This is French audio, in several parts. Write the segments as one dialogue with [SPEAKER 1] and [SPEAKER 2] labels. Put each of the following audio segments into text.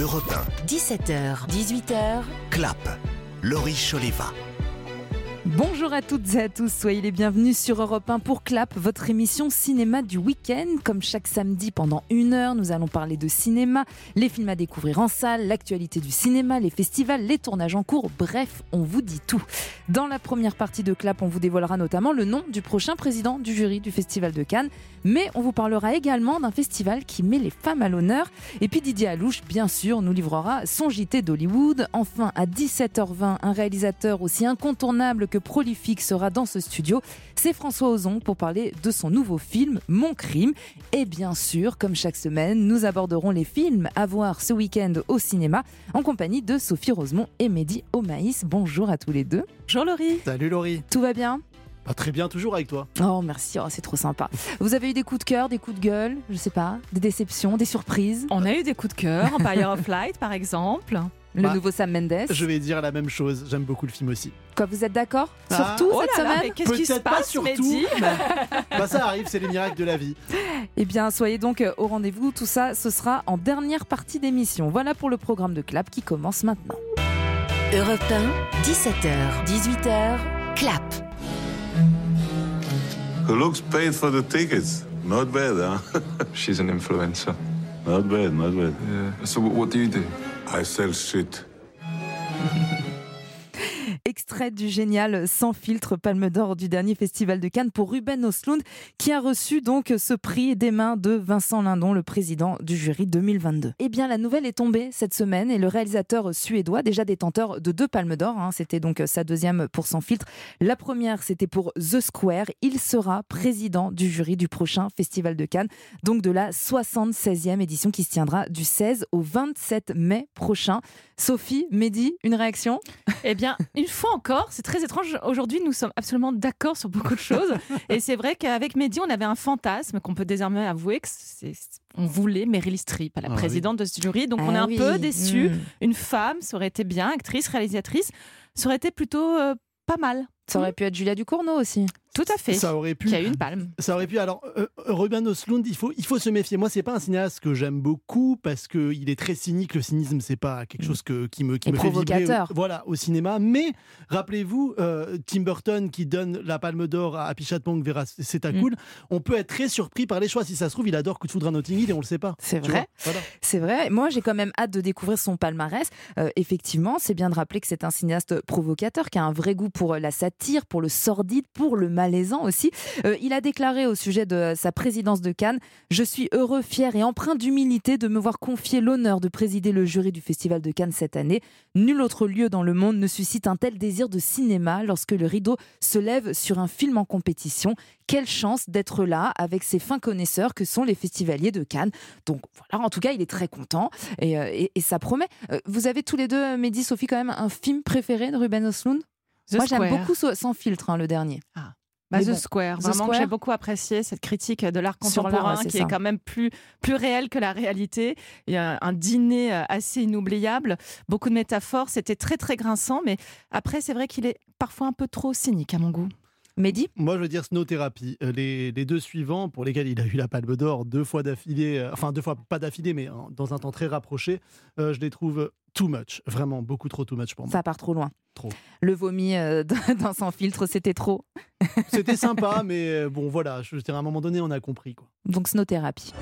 [SPEAKER 1] Europe
[SPEAKER 2] 17h, 18h,
[SPEAKER 1] 1, Clap, Laurie Choleva.
[SPEAKER 3] Bonjour à toutes et à tous, soyez les bienvenus sur Europe 1 pour Clap, votre émission cinéma du week-end. Comme chaque samedi pendant une heure, nous allons parler de cinéma, les films à découvrir en salle, l'actualité du cinéma, les festivals, les tournages en cours, bref, on vous dit tout. Dans la première partie de Clap, on vous dévoilera notamment le nom du prochain président du jury du Festival de Cannes, mais on vous parlera également d'un festival qui met les femmes à l'honneur. Et puis Didier Alouche, bien sûr, nous livrera son JT d'Hollywood. Enfin, à 17h20, un réalisateur aussi incontournable que prolifique sera dans ce studio. C'est François Ozon pour parler de son nouveau film Mon crime. Et bien sûr, comme chaque semaine, nous aborderons les films à voir ce week-end au cinéma en compagnie de Sophie Rosemont et Mehdi Omaïs. Bonjour à tous les deux.
[SPEAKER 4] Bonjour Laurie.
[SPEAKER 5] Salut Laurie.
[SPEAKER 3] Tout va bien?
[SPEAKER 5] Ah, très bien, toujours avec toi.
[SPEAKER 3] Oh merci, oh, c'est trop sympa. Vous avez eu des coups de cœur, des coups de gueule, je sais pas, des déceptions, des surprises?
[SPEAKER 4] On a eu des coups de cœur, Empire of Light par exemple.
[SPEAKER 3] Le
[SPEAKER 5] Bah,
[SPEAKER 3] nouveau Sam Mendes.
[SPEAKER 5] Je vais dire la même chose, j'aime beaucoup le film aussi.
[SPEAKER 3] Quoi, vous êtes d'accord?
[SPEAKER 5] Ah,
[SPEAKER 3] Surtout
[SPEAKER 4] Oh
[SPEAKER 3] cette semaine
[SPEAKER 4] mais qu'est-ce qui se
[SPEAKER 5] Peut-être pas
[SPEAKER 4] passe,
[SPEAKER 5] surtout.
[SPEAKER 4] Mehdi
[SPEAKER 5] Bah ça arrive, c'est les miracles de la vie.
[SPEAKER 3] Eh bien, soyez donc euh, au rendez-vous. Tout ça, ce sera en dernière partie d'émission. Voilà pour le programme de Clap qui commence maintenant.
[SPEAKER 2] Europe 1, 17h, 18h, Clap.
[SPEAKER 6] Who looks paid for the tickets? Not bad, huh?
[SPEAKER 7] She's an influencer.
[SPEAKER 6] Not bad, not bad.
[SPEAKER 7] Yeah. So what, what do you do?
[SPEAKER 6] I sell shit.
[SPEAKER 3] Extrait du génial Sans filtre Palme d'Or du dernier festival de Cannes pour Ruben Östlund qui a reçu donc ce prix des mains de Vincent Lindon, le président du jury 2022. Eh bien, la nouvelle est tombée cette semaine et le réalisateur suédois, déjà détenteur de deux Palmes d'Or, hein, c'était donc sa deuxième pour Sans filtre. La première, c'était pour The Square. Il sera président du jury du prochain festival de Cannes, donc de la 76e édition qui se tiendra du 16 au 27 mai prochain. Sophie, Mehdi, une réaction?
[SPEAKER 4] Eh bien, une fois encore, c'est très étrange. Aujourd'hui, nous sommes absolument d'accord sur beaucoup de choses. Et c'est vrai qu'avec Mehdi, on avait un fantasme qu'on peut désormais avouer que c'est. On voulait Meryl Streep à la
[SPEAKER 5] Ah oui.
[SPEAKER 4] présidente de ce jury, donc on est
[SPEAKER 3] Ah
[SPEAKER 4] un
[SPEAKER 3] oui.
[SPEAKER 4] peu déçus.
[SPEAKER 3] Mm.
[SPEAKER 4] Une femme, ça aurait été bien, actrice, réalisatrice, ça aurait été plutôt euh, pas mal.
[SPEAKER 3] Ça aurait pu être Julia Ducournau aussi.
[SPEAKER 4] Tout à fait.
[SPEAKER 5] Ça aurait pu.
[SPEAKER 4] Qui a eu une palme.
[SPEAKER 5] Ça aurait pu. Alors, euh, Ruben Östlund, il faut, il faut se méfier. Moi, c'est pas un cinéaste que j'aime beaucoup parce que il est très cynique. Le cynisme, c'est pas quelque chose que, qui me, qui
[SPEAKER 3] Et
[SPEAKER 5] me fait vibrer.
[SPEAKER 3] provocateur.
[SPEAKER 5] au- Voilà, au cinéma. Mais rappelez-vous, euh, Tim Burton qui donne la Palme d'Or à Happy Chatpong Vera, c'est à
[SPEAKER 4] Mm.
[SPEAKER 5] cool. On peut être très surpris par les choix. Si ça se trouve, il adore Coup de foudre à Notting Hill et on le sait pas.
[SPEAKER 3] C'est vrai.
[SPEAKER 5] Voilà.
[SPEAKER 3] C'est vrai. Moi, j'ai quand même hâte de découvrir son palmarès. Euh, effectivement, c'est bien de rappeler que c'est un cinéaste provocateur qui a un vrai goût pour la satire, pour le sordide, pour le malaisant aussi. Euh, il a déclaré au sujet de sa présidence de Cannes Je suis heureux, fier et empreint d'humilité de me voir confier l'honneur de présider le jury du Festival de Cannes cette année. Nul autre lieu dans le monde ne suscite un tel désir de cinéma lorsque le rideau se lève sur un film en compétition. Quelle chance d'être là avec ces fins connaisseurs que sont les festivaliers de Cannes. Donc voilà, en tout cas, il est très content et, euh, et- et ça promet. Euh, Vous avez tous les deux, Mehdi, Sophie, quand même un film préféré de Ruben Östlund?
[SPEAKER 4] The
[SPEAKER 3] Moi, j'aime beaucoup Sans filtre, hein, le dernier.
[SPEAKER 4] Bah, The
[SPEAKER 3] bon,
[SPEAKER 4] Square,
[SPEAKER 3] The
[SPEAKER 4] vraiment que j'ai beaucoup apprécié cette critique de l'art contemporain
[SPEAKER 3] ouais,
[SPEAKER 4] qui
[SPEAKER 3] ça.
[SPEAKER 4] est quand même plus plus réel que la réalité. Il y a un dîner euh, assez inoubliable, beaucoup de métaphores, c'était très très grinçant, mais après c'est vrai qu'il est parfois un peu trop cynique à mon goût.
[SPEAKER 3] Mehdi
[SPEAKER 5] Moi, je veux dire Snow Therapy. Euh, Les, les deux suivants, pour lesquels il a eu la Palme d'Or deux fois d'affilée, euh, enfin deux fois pas d'affilée, mais hein, dans un temps très rapproché, euh, je les trouve too much, vraiment beaucoup trop too much pour moi.
[SPEAKER 3] Ça part trop loin.
[SPEAKER 5] Trop.
[SPEAKER 3] Le vomi euh, dans Sans filtre, c'était trop.
[SPEAKER 5] C'était sympa, mais bon, voilà, je veux dire, à un moment donné, on a compris quoi.
[SPEAKER 3] Donc, Snow-thérapie.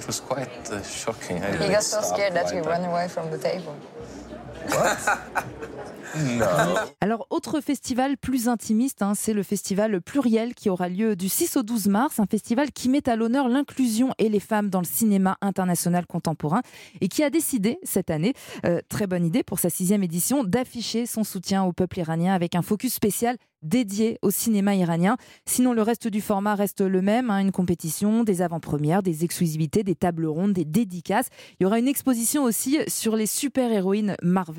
[SPEAKER 7] It was quite uh, shocking. I
[SPEAKER 8] He got so scared that he ran away from the table.
[SPEAKER 3] Alors, autre festival plus intimiste, hein, c'est le festival Pluriel qui aura lieu du 6 au 12 mars, un festival qui met à l'honneur l'inclusion et les femmes dans le cinéma international contemporain et qui a décidé cette année, euh, très bonne idée pour sa sixième édition, d'afficher son soutien au peuple iranien avec un focus spécial dédié au cinéma iranien. Sinon, le reste du format reste le même, hein, une compétition, des avant-premières, des exclusivités, des tables rondes, des dédicaces. Il y aura une exposition aussi sur les super-héroïnes Marvel.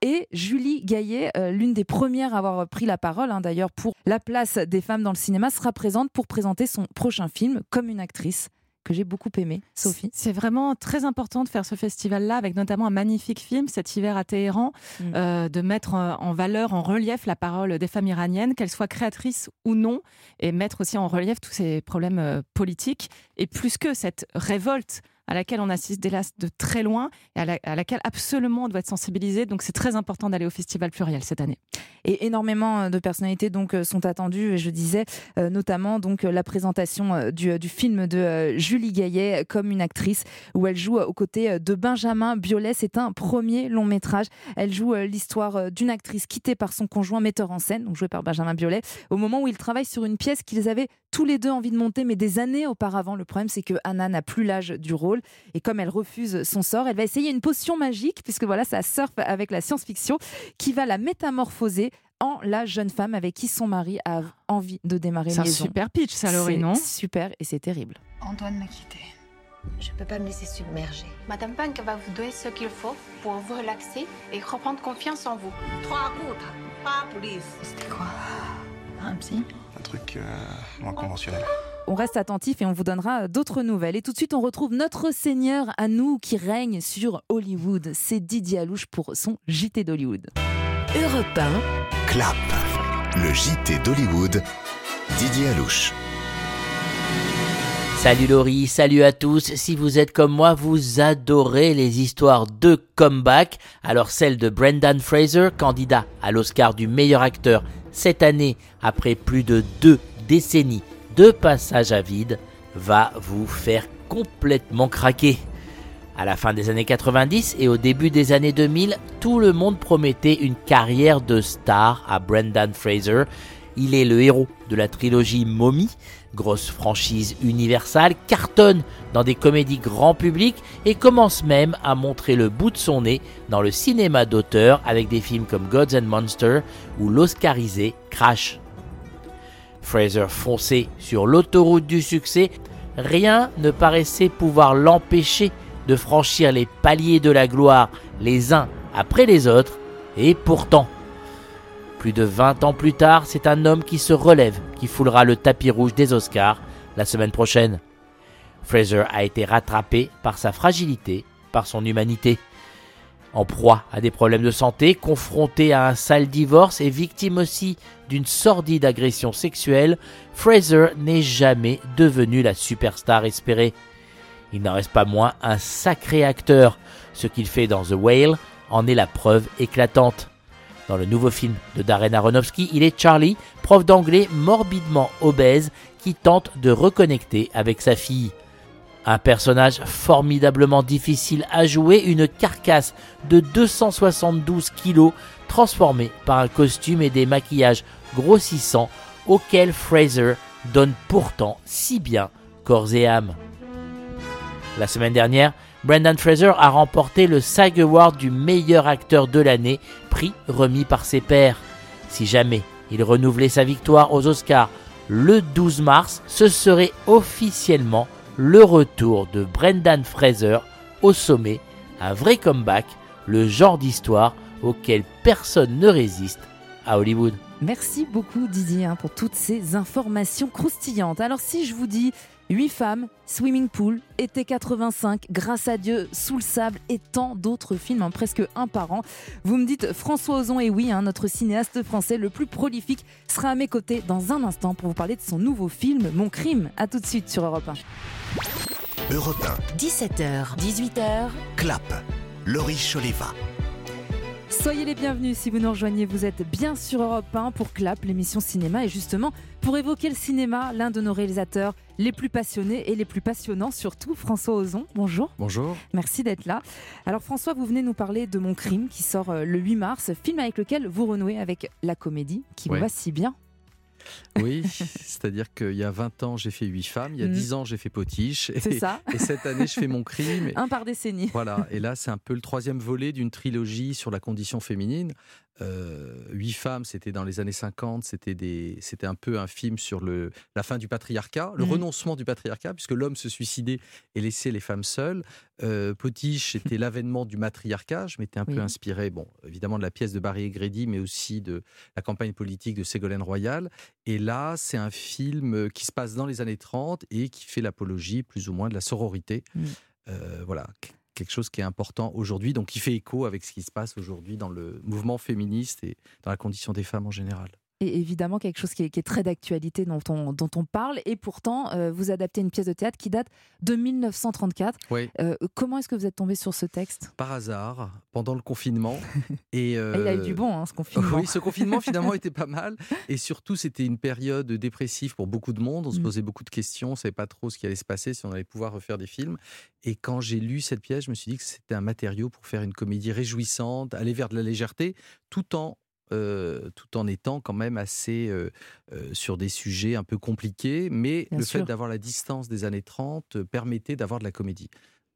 [SPEAKER 3] Et Julie Gaillet, euh, l'une des premières à avoir pris la parole hein, d'ailleurs pour la place des femmes dans le cinéma, sera présente pour présenter son prochain film comme une actrice. que j'ai beaucoup aimé. Sophie
[SPEAKER 4] C'est vraiment très important de faire ce festival-là, avec notamment un magnifique film cet hiver à Téhéran,
[SPEAKER 3] Mm.
[SPEAKER 4] euh, de mettre en, en valeur, en relief la parole des femmes iraniennes, qu'elles soient créatrices ou non, et mettre aussi en relief tous ces problèmes euh, politiques, et plus que cette révolte à laquelle on assiste hélas de très loin, et à, la- à laquelle absolument on doit être sensibilisé. Donc c'est très important d'aller au Festival Pluriel cette année.
[SPEAKER 3] Et énormément euh, de personnalités donc euh, sont attendues. Je disais euh, notamment donc la présentation du, film de Julie Gaillet comme une actrice où elle joue aux côtés de Benjamin Biolay. C'est un premier long métrage. Elle joue l'histoire d'une actrice quittée par son conjoint metteur en scène, donc joué par Benjamin Biolay, au moment où ils travaillent sur une pièce qu'ils avaient tous les deux envie de monter, mais des années auparavant. Le problème, c'est que Anna n'a plus l'âge du rôle. Et comme elle refuse son sort, elle va essayer une potion magique, puisque voilà, ça surfe avec la science-fiction, qui va la métamorphoser en la jeune femme avec qui son mari a envie de démarrer
[SPEAKER 4] C'est
[SPEAKER 3] une
[SPEAKER 4] un super pitch, ça, Laurie,
[SPEAKER 3] C'est
[SPEAKER 4] non
[SPEAKER 3] Super et c'est terrible.
[SPEAKER 8] Antoine m'a quitté.
[SPEAKER 9] Je peux pas me laisser submerger.
[SPEAKER 10] Madame Bank va vous donner ce qu'il faut pour vous relaxer et reprendre confiance en vous.
[SPEAKER 8] Trois gouttes, pas police. C'était quoi? Un psy
[SPEAKER 11] Un truc euh, moins conventionnel.
[SPEAKER 3] On reste attentif et on vous donnera d'autres nouvelles. Et tout de suite, on retrouve notre Seigneur à nous qui règne sur Hollywood. C'est Didier Alouche pour son JT d'Hollywood.
[SPEAKER 2] Europe 1,
[SPEAKER 1] Clap, le JT d'Hollywood. Didier Alouche.
[SPEAKER 12] Salut Laurie, salut à tous. Si vous êtes comme moi, vous adorez les histoires de comeback. Alors celle de Brendan Fraser, candidat à l'Oscar du meilleur acteur cette année, après plus de deux décennies de passage à vide, va vous faire complètement craquer. À la fin des années 90 et au début des années 2000, tout le monde promettait une carrière de star à Brendan Fraser. Il est le héros de la trilogie Mommy, grosse franchise universelle, cartonne dans des comédies grand public et commence même à montrer le bout de son nez dans le cinéma d'auteur avec des films comme Gods and Monsters ou l'Oscarisé Crash. Fraser fonçait sur l'autoroute du succès, rien ne paraissait pouvoir l'empêcher de franchir les paliers de la gloire les uns après les autres, et pourtant, plus de 20 ans plus tard, c'est un homme qui se relève, qui foulera le tapis rouge des Oscars la semaine prochaine. Fraser a été rattrapé par sa fragilité, par son humanité. En proie à des problèmes de santé, confronté à un sale divorce et victime aussi d'une sordide agression sexuelle, Fraser n'est jamais devenu la superstar espérée. Il n'en reste pas moins un sacré acteur. Ce qu'il fait dans The Whale en est la preuve éclatante. Dans le nouveau film de Darren Aronofsky, il est Charlie, prof d'anglais morbidement obèse, qui tente de reconnecter avec sa fille. Un personnage formidablement difficile à jouer, une carcasse de 272 kilos transformée par un costume et des maquillages grossissants auxquels Fraser donne pourtant si bien corps et âme. La semaine dernière, Brendan Fraser a remporté le SAG Award du meilleur acteur de l'année, prix remis par ses pairs. Si jamais il renouvelait sa victoire aux Oscars le 12 mars, ce serait officiellement le retour de Brendan Fraser au sommet, un vrai comeback, le genre d'histoire auquel personne ne résiste à Hollywood.
[SPEAKER 3] Merci beaucoup Didier hein, pour toutes ces informations croustillantes. Alors si je vous dis 8 femmes, Swimming Pool, Été 85, Grâce à Dieu, Sous le sable et tant d'autres films, hein, presque un par an, vous me dites François Ozon et oui, hein, notre cinéaste français le plus prolifique sera à mes côtés dans un instant pour vous parler de son nouveau film Mon crime. A tout de suite sur Europe 1.
[SPEAKER 1] Europe
[SPEAKER 2] 17h, 18h,
[SPEAKER 1] Clap, Laurie Choleva.
[SPEAKER 3] Soyez les bienvenus si vous nous rejoignez. Vous êtes bien sur Europe 1 pour Clap, l'émission cinéma. Et justement, pour évoquer le cinéma, l'un de nos réalisateurs les plus passionnés et les plus passionnants, surtout François Ozon. Bonjour.
[SPEAKER 13] Bonjour.
[SPEAKER 3] Merci d'être là. Alors François, vous venez nous parler de Mon Crime qui sort euh, le 8 mars, film avec lequel vous renouez avec la comédie qui vous va si bien.
[SPEAKER 13] Oui, c'est-à-dire qu'il y a 20 ans, j'ai fait 8 femmes, il y a
[SPEAKER 3] Mm.
[SPEAKER 13] 10 ans, j'ai fait Potiche. Et,
[SPEAKER 3] C'est ça.
[SPEAKER 13] Et cette année, je fais mon crime.
[SPEAKER 3] Un par décennie.
[SPEAKER 13] Voilà, et là, c'est un peu le troisième volet d'une trilogie sur la condition féminine. Euh, Huit femmes, c'était dans les années 50, c'était des, c'était un peu un film sur le, la fin du patriarcat, le
[SPEAKER 3] Mhm.
[SPEAKER 13] renoncement du patriarcat, puisque l'homme se suicidait et laissait les femmes seules. Euh, Potiche, c'était l'avènement du matriarcat. Je m'étais un peu inspiré, bon, évidemment de la pièce de Barry Egredy, mais aussi de la campagne politique de Ségolène Royal. Et là, c'est un film euh, qui se passe dans les années 30 et qui fait l'apologie, plus ou moins, de la sororité. Euh, voilà, quelque chose qui est important aujourd'hui, donc qui fait écho avec ce qui se passe aujourd'hui dans le mouvement féministe et dans la condition des femmes en général.
[SPEAKER 3] Et évidemment, quelque chose qui est, qui est très d'actualité dont on, dont on parle. Et pourtant, euh, vous adaptez une pièce de théâtre qui date de 1934.
[SPEAKER 13] Oui.
[SPEAKER 3] Euh, comment est-ce que vous êtes tombé sur ce texte?
[SPEAKER 13] Par hasard, pendant le confinement. et,
[SPEAKER 3] Et Il a eu
[SPEAKER 13] euh,
[SPEAKER 3] du bon, hein, ce confinement.
[SPEAKER 13] Oui, ce confinement finalement était pas mal. Et surtout, c'était une période dépressive pour beaucoup de monde. On se
[SPEAKER 3] Mm.
[SPEAKER 13] posait beaucoup de questions. On ne savait pas trop ce qui allait se passer, si on allait pouvoir refaire des films. Et quand j'ai lu cette pièce, je me suis dit que c'était un matériau pour faire une comédie réjouissante, aller vers de la légèreté, tout en euh, tout en étant quand même assez euh, euh, sur des sujets un peu compliqués, mais
[SPEAKER 3] Bien
[SPEAKER 13] le
[SPEAKER 3] sûr.
[SPEAKER 13] fait d'avoir la distance des années 30 euh, permettait d'avoir de la comédie.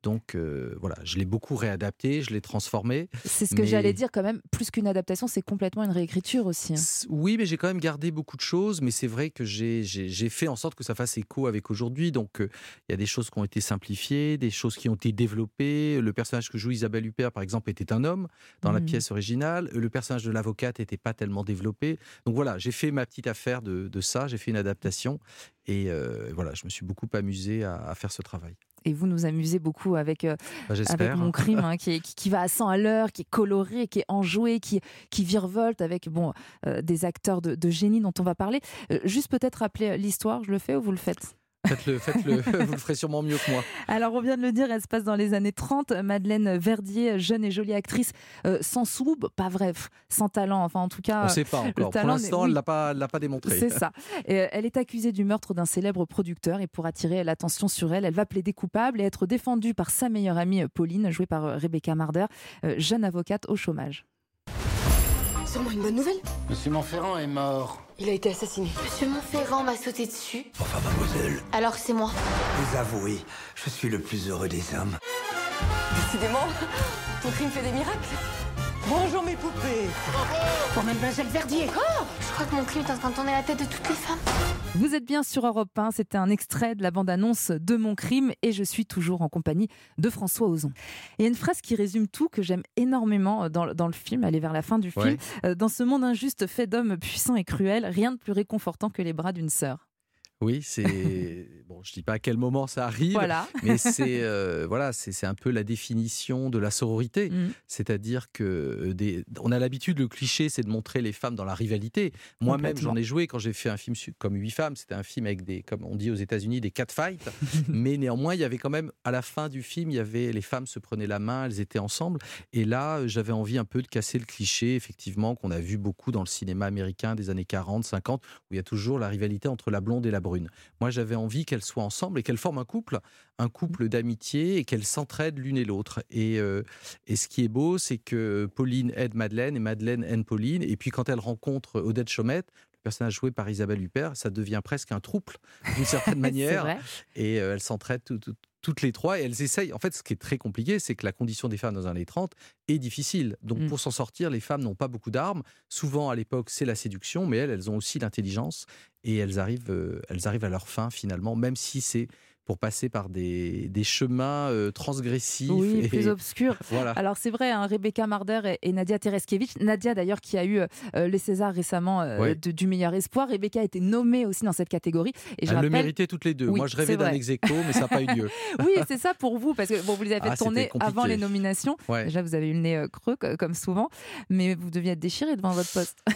[SPEAKER 13] Donc euh, voilà, je l'ai beaucoup réadapté, je l'ai transformé.
[SPEAKER 3] C'est ce que
[SPEAKER 13] mais-
[SPEAKER 3] j'allais dire quand même. Plus qu'une adaptation, c'est complètement une réécriture aussi. hein.
[SPEAKER 13] Oui, mais j'ai quand même gardé beaucoup de choses. Mais c'est vrai que j'ai- fait en sorte que ça fasse écho avec aujourd'hui. Donc, euh, il y a des choses qui ont été simplifiées, des choses qui ont été développées. Le personnage que joue Isabelle Huppert, par exemple, était un homme dans la
[SPEAKER 3] Mhm.
[SPEAKER 13] pièce originale. Le personnage de l'avocate n'était pas tellement développé. Donc voilà, j'ai fait ma petite affaire de, de ça. J'ai fait une adaptation. Et euh, voilà, je me suis beaucoup amusé à, à faire ce travail.
[SPEAKER 3] Et vous nous amusez beaucoup avec, euh,
[SPEAKER 13] Bah,
[SPEAKER 3] avec. Mon Crime, hein, qui, est- qui, qui va à 100 à l'heure, qui est coloré, qui est enjoué, qui, qui virevolte avec bon, euh, des acteurs de, de génie dont on va parler. Euh, juste peut-être rappeler l'histoire, je le fais ou vous le faites?
[SPEAKER 13] Faites-le, faites-le. Vous le ferez sûrement mieux que moi.
[SPEAKER 3] Alors, on vient de le dire, elle se passe dans les années 30. Madeleine Verdier, jeune et jolie actrice, euh, sans sou, pas vrai, sans talent. Enfin, en tout cas,
[SPEAKER 13] On ne sait pas encore. Pour l'instant, elle ne l'a pas, pas démontré.
[SPEAKER 3] C'est ça. Et, euh, elle est accusée du meurtre d'un célèbre producteur et pour attirer l'attention sur elle, elle va plaider coupable et être défendue par sa meilleure amie Pauline, jouée par euh, Rebecca Marder, jeune avocate au chômage.
[SPEAKER 9] Sûrement une bonne nouvelle.
[SPEAKER 14] Monsieur Montferrand est mort.
[SPEAKER 9] Il a été assassiné.
[SPEAKER 10] Monsieur Montferrand m'a sauté dessus.
[SPEAKER 14] Enfin, mademoiselle,
[SPEAKER 10] Alors c'est moi.
[SPEAKER 14] vous avouez, je suis le plus heureux des hommes.
[SPEAKER 9] Décidément, ton crime fait des miracles.
[SPEAKER 14] Bonjour mes poupées
[SPEAKER 10] Pour Mademoiselle Verdier. Oh Je crois que mon crime est en train de tourner la tête de toutes les femmes.
[SPEAKER 3] Vous êtes bien sur Europe 1, c'était un extrait de la bande-annonce de Mon Crime et je suis toujours en compagnie de François Ozon. Il y a une phrase qui résume tout que j'aime énormément euh, dans, le- dans le film, elle est vers la fin du film.
[SPEAKER 13] Ouais.
[SPEAKER 3] Euh, Dans ce monde injuste fait d'hommes puissants et cruels, rien de plus réconfortant que les bras d'une sœur.
[SPEAKER 13] Oui, c'est bon. Je dis pas à quel moment ça arrive,
[SPEAKER 3] Voilà.
[SPEAKER 13] mais c'est euh, voilà, c'est c'est un peu la définition de la sororité.
[SPEAKER 3] Mm.
[SPEAKER 13] C'est-à-dire que euh, des, on a l'habitude, le cliché, c'est de montrer les femmes dans la rivalité. Moi-même, j'en ai joué quand j'ai fait un film comme Huit femmes. C'était un film avec des, comme on dit aux États-Unis, des catfights. mais néanmoins, il y avait quand même à la fin du film, il y avait les femmes se prenaient la main, elles étaient ensemble. Et là, euh, j'avais envie un peu de casser le cliché, effectivement, qu'on a vu beaucoup dans le cinéma américain des années 40, 50, où il y a toujours la rivalité entre la blonde et la brune. Moi, j'avais envie qu'elles soient ensemble et qu'elles forment un couple, un couple d'amitié et qu'elles s'entraident l'une et l'autre. Et, euh, et ce qui est beau, c'est que Pauline aide Madeleine et Madeleine aide Pauline. Et puis quand elle rencontre Odette Chaumette, le personnage joué par Isabelle Huppert, ça devient presque un trouble d'une certaine manière. Et euh, elles s'entraident tout- tout- toutes les trois et elles essayent. En fait, ce qui est très compliqué, c'est que la condition des femmes dans les années 30 est difficile. Donc,
[SPEAKER 3] Mm.
[SPEAKER 13] pour s'en sortir, les femmes n'ont pas beaucoup d'armes. Souvent, à l'époque, c'est la séduction, mais elles, elles ont aussi l'intelligence et elles arrivent, euh, elles arrivent à leur fin finalement, même si c'est pour passer par des, des chemins euh, transgressifs.
[SPEAKER 3] Oui,
[SPEAKER 13] et-
[SPEAKER 3] plus obscur.
[SPEAKER 13] Voilà.
[SPEAKER 3] Alors c'est vrai, hein, Rebecca Marder et, et Nadia Tereskevich. Nadia d'ailleurs qui a eu euh, les Césars récemment euh, de- du meilleur espoir. Rebecca a été nommée aussi dans cette catégorie. Et je
[SPEAKER 13] le méritaient toutes les deux.
[SPEAKER 3] Oui,
[SPEAKER 13] Moi, je rêvais d'un ex aequo, mais ça n'a pas eu lieu.
[SPEAKER 3] Oui, c'est ça pour vous, parce que bon, vous les avez
[SPEAKER 13] Ah,
[SPEAKER 3] fait tourner
[SPEAKER 13] c'était compliqué.
[SPEAKER 3] avant les nominations.
[SPEAKER 13] Ouais.
[SPEAKER 3] Déjà, vous avez eu le nez euh, creux, co- comme souvent, mais vous deviez être déchiré devant votre poste.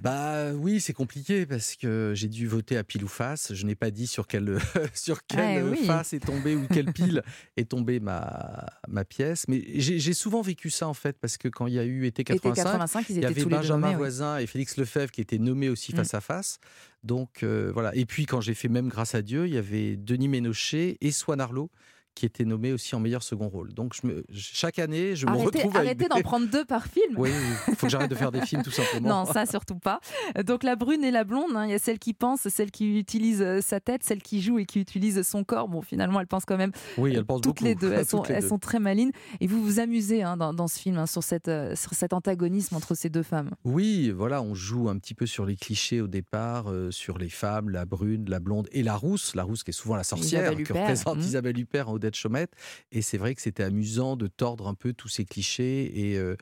[SPEAKER 13] Bah oui, c'est compliqué parce que j'ai dû voter à pile ou face. Je n'ai pas dit sur quelle, sur quelle
[SPEAKER 3] Ah, oui.
[SPEAKER 13] face est tombée ou quelle pile est tombée ma, ma pièce. Mais j'ai souvent vécu ça en fait parce que quand il y a eu été 85,
[SPEAKER 3] 85, ils
[SPEAKER 13] il y avait
[SPEAKER 3] tous
[SPEAKER 13] Benjamin
[SPEAKER 3] nommés, oui.
[SPEAKER 13] Voisin et Félix Lefebvre qui étaient nommés aussi
[SPEAKER 3] Mm.
[SPEAKER 13] face à face. Donc euh, voilà. Et puis quand j'ai fait même grâce à Dieu, il y avait Denis Ménochet et Swan Arlo qui était nommé aussi en meilleur second rôle. Donc je me, chaque année, je me
[SPEAKER 3] Arrêtez,
[SPEAKER 13] retrouve avec
[SPEAKER 3] arrêtez
[SPEAKER 13] des-
[SPEAKER 3] d'en prendre deux par film.
[SPEAKER 13] Oui, il faut que j'arrête de faire des films tout simplement.
[SPEAKER 3] Non, ça surtout pas. Donc la brune et la blonde, hein, il y a celle qui pense, celle qui utilise euh, sa tête, celle qui joue et qui utilise son corps. Bon, finalement, elle pense quand même
[SPEAKER 13] Oui, elle pense
[SPEAKER 3] toutes
[SPEAKER 13] beaucoup.
[SPEAKER 3] les deux. Elles sont,
[SPEAKER 13] les
[SPEAKER 3] elles
[SPEAKER 13] deux.
[SPEAKER 3] sont très malines. Et vous vous amusez hein, dans, dans ce film hein, sur, cette, euh, sur cet antagonisme entre ces deux femmes.
[SPEAKER 13] Oui, voilà, on joue un petit peu sur les clichés au départ, euh, sur les femmes, la brune, la blonde et la rousse. La rousse qui est souvent la sorcière, que représente
[SPEAKER 3] mhm.
[SPEAKER 13] Isabelle Huppert en Odette Chaumette. Et c'est vrai que c'était amusant de tordre un peu tous ces clichés. Et, euh,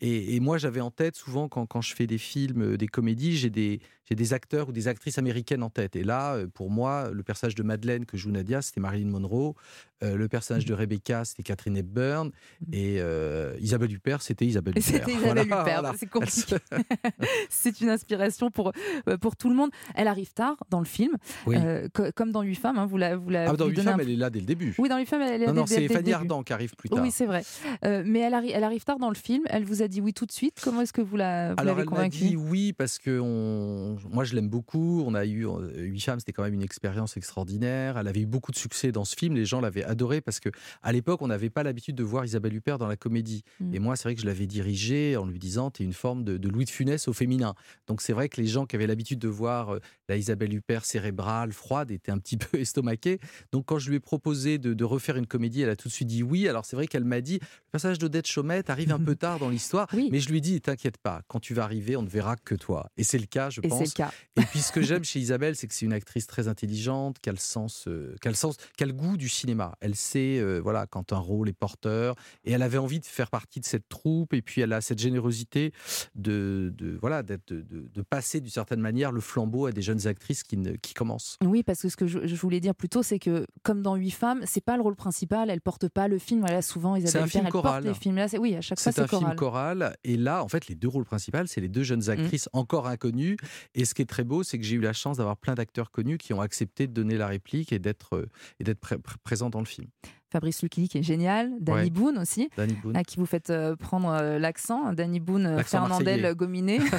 [SPEAKER 13] et, et moi, j'avais en tête, souvent, quand, quand je fais des films, euh, des comédies, j'ai des, j'ai des acteurs ou des actrices américaines en tête. Et là, euh, pour moi, le personnage de Madeleine que joue Nadia, c'était Marilyn Monroe. Euh, le personnage de Rebecca, c'était Catherine Hepburn. Et euh, Isabelle Huppert, c'était Isabelle
[SPEAKER 3] Et
[SPEAKER 13] Huppert.
[SPEAKER 3] c'était Isabelle
[SPEAKER 13] Voilà,
[SPEAKER 3] Huppert,
[SPEAKER 13] voilà.
[SPEAKER 3] c'est compliqué. c'est une inspiration pour, pour tout le monde. Elle arrive tard dans le film,
[SPEAKER 13] Oui.
[SPEAKER 3] euh, comme dans Huit femmes. hein, vous la, vous la,
[SPEAKER 13] Ah, dans Huit femmes,
[SPEAKER 3] un-
[SPEAKER 13] elle est là dès le début.
[SPEAKER 3] Oui, dans Huit femmes, elle est
[SPEAKER 13] Non, non, c'est Fanny. Ardant qui arrive plus tard.
[SPEAKER 3] Oui, c'est vrai. Euh, mais elle, arri- elle arrive tard dans le film. Elle vous a dit oui tout de suite. Comment est-ce que vous la- vous
[SPEAKER 13] Alors
[SPEAKER 3] l'avez
[SPEAKER 13] elle m'a dit oui parce que on... moi je l'aime beaucoup. On a eu euh, huit femmes, c'était quand même une expérience extraordinaire. Elle avait eu beaucoup de succès dans ce film. Les gens l'avaient adoré parce que à l'époque on n'avait pas l'habitude de voir Isabelle Huppert dans la comédie.
[SPEAKER 3] Mm.
[SPEAKER 13] Et moi c'est vrai que je l'avais dirigée en lui disant t'es une forme de, de Louis de Funès au féminin. Donc c'est vrai que les gens qui avaient l'habitude de voir euh, la Isabelle Huppert cérébrale, froide, étaient un petit peu estomaqués. Donc quand je lui ai proposé de, de refaire une comédie, elle a tout de suite dit oui. Alors c'est vrai qu'elle m'a dit le personnage d'Odette Chaumette arrive un peu tard dans l'histoire, mais je lui dit t'inquiète pas, quand tu vas arriver, on ne verra que toi. Et c'est le cas, je
[SPEAKER 3] Et
[SPEAKER 13] pense.
[SPEAKER 3] c'est le cas.
[SPEAKER 13] Et puis ce que j'aime chez Isabelle, c'est que c'est une actrice très intelligente, qui a le sens, euh, qui a le sens, qui a le goût du cinéma. Elle sait, euh, voilà, quand un rôle est porteur, et elle avait envie de faire partie de cette troupe. Et puis elle a cette générosité de, de voilà, d'être, de, de- de passer d'une certaine manière le flambeau à des jeunes actrices qui, ne- qui commencent.
[SPEAKER 3] Oui, parce que ce que je, je voulais dire plus tôt, c'est que comme dans Huit femmes, c'est pas le rôle principal. Elle porte pas le film. Voilà, souvent Isabelle
[SPEAKER 13] un
[SPEAKER 3] Huppert,
[SPEAKER 13] film
[SPEAKER 3] elle
[SPEAKER 13] choral.
[SPEAKER 3] porte les films. Là, oui, à chaque fois
[SPEAKER 13] C'est un film
[SPEAKER 3] choral.
[SPEAKER 13] choral. Et là, en fait, les deux rôles principaux, c'est les deux
[SPEAKER 3] Mm.
[SPEAKER 13] jeunes actrices encore inconnues. Et ce qui est très beau, c'est que j'ai eu la chance d'avoir plein d'acteurs connus qui ont accepté de donner la réplique et d'être euh, et d'être pré- présents dans le film.
[SPEAKER 3] Fabrice Luchini qui est génial, Danny
[SPEAKER 13] Ouais.
[SPEAKER 3] Boone aussi,
[SPEAKER 13] Danny Boone.
[SPEAKER 3] à qui vous faites euh, prendre euh, l'accent, Danny Boone, euh, Fernandel. Gominé.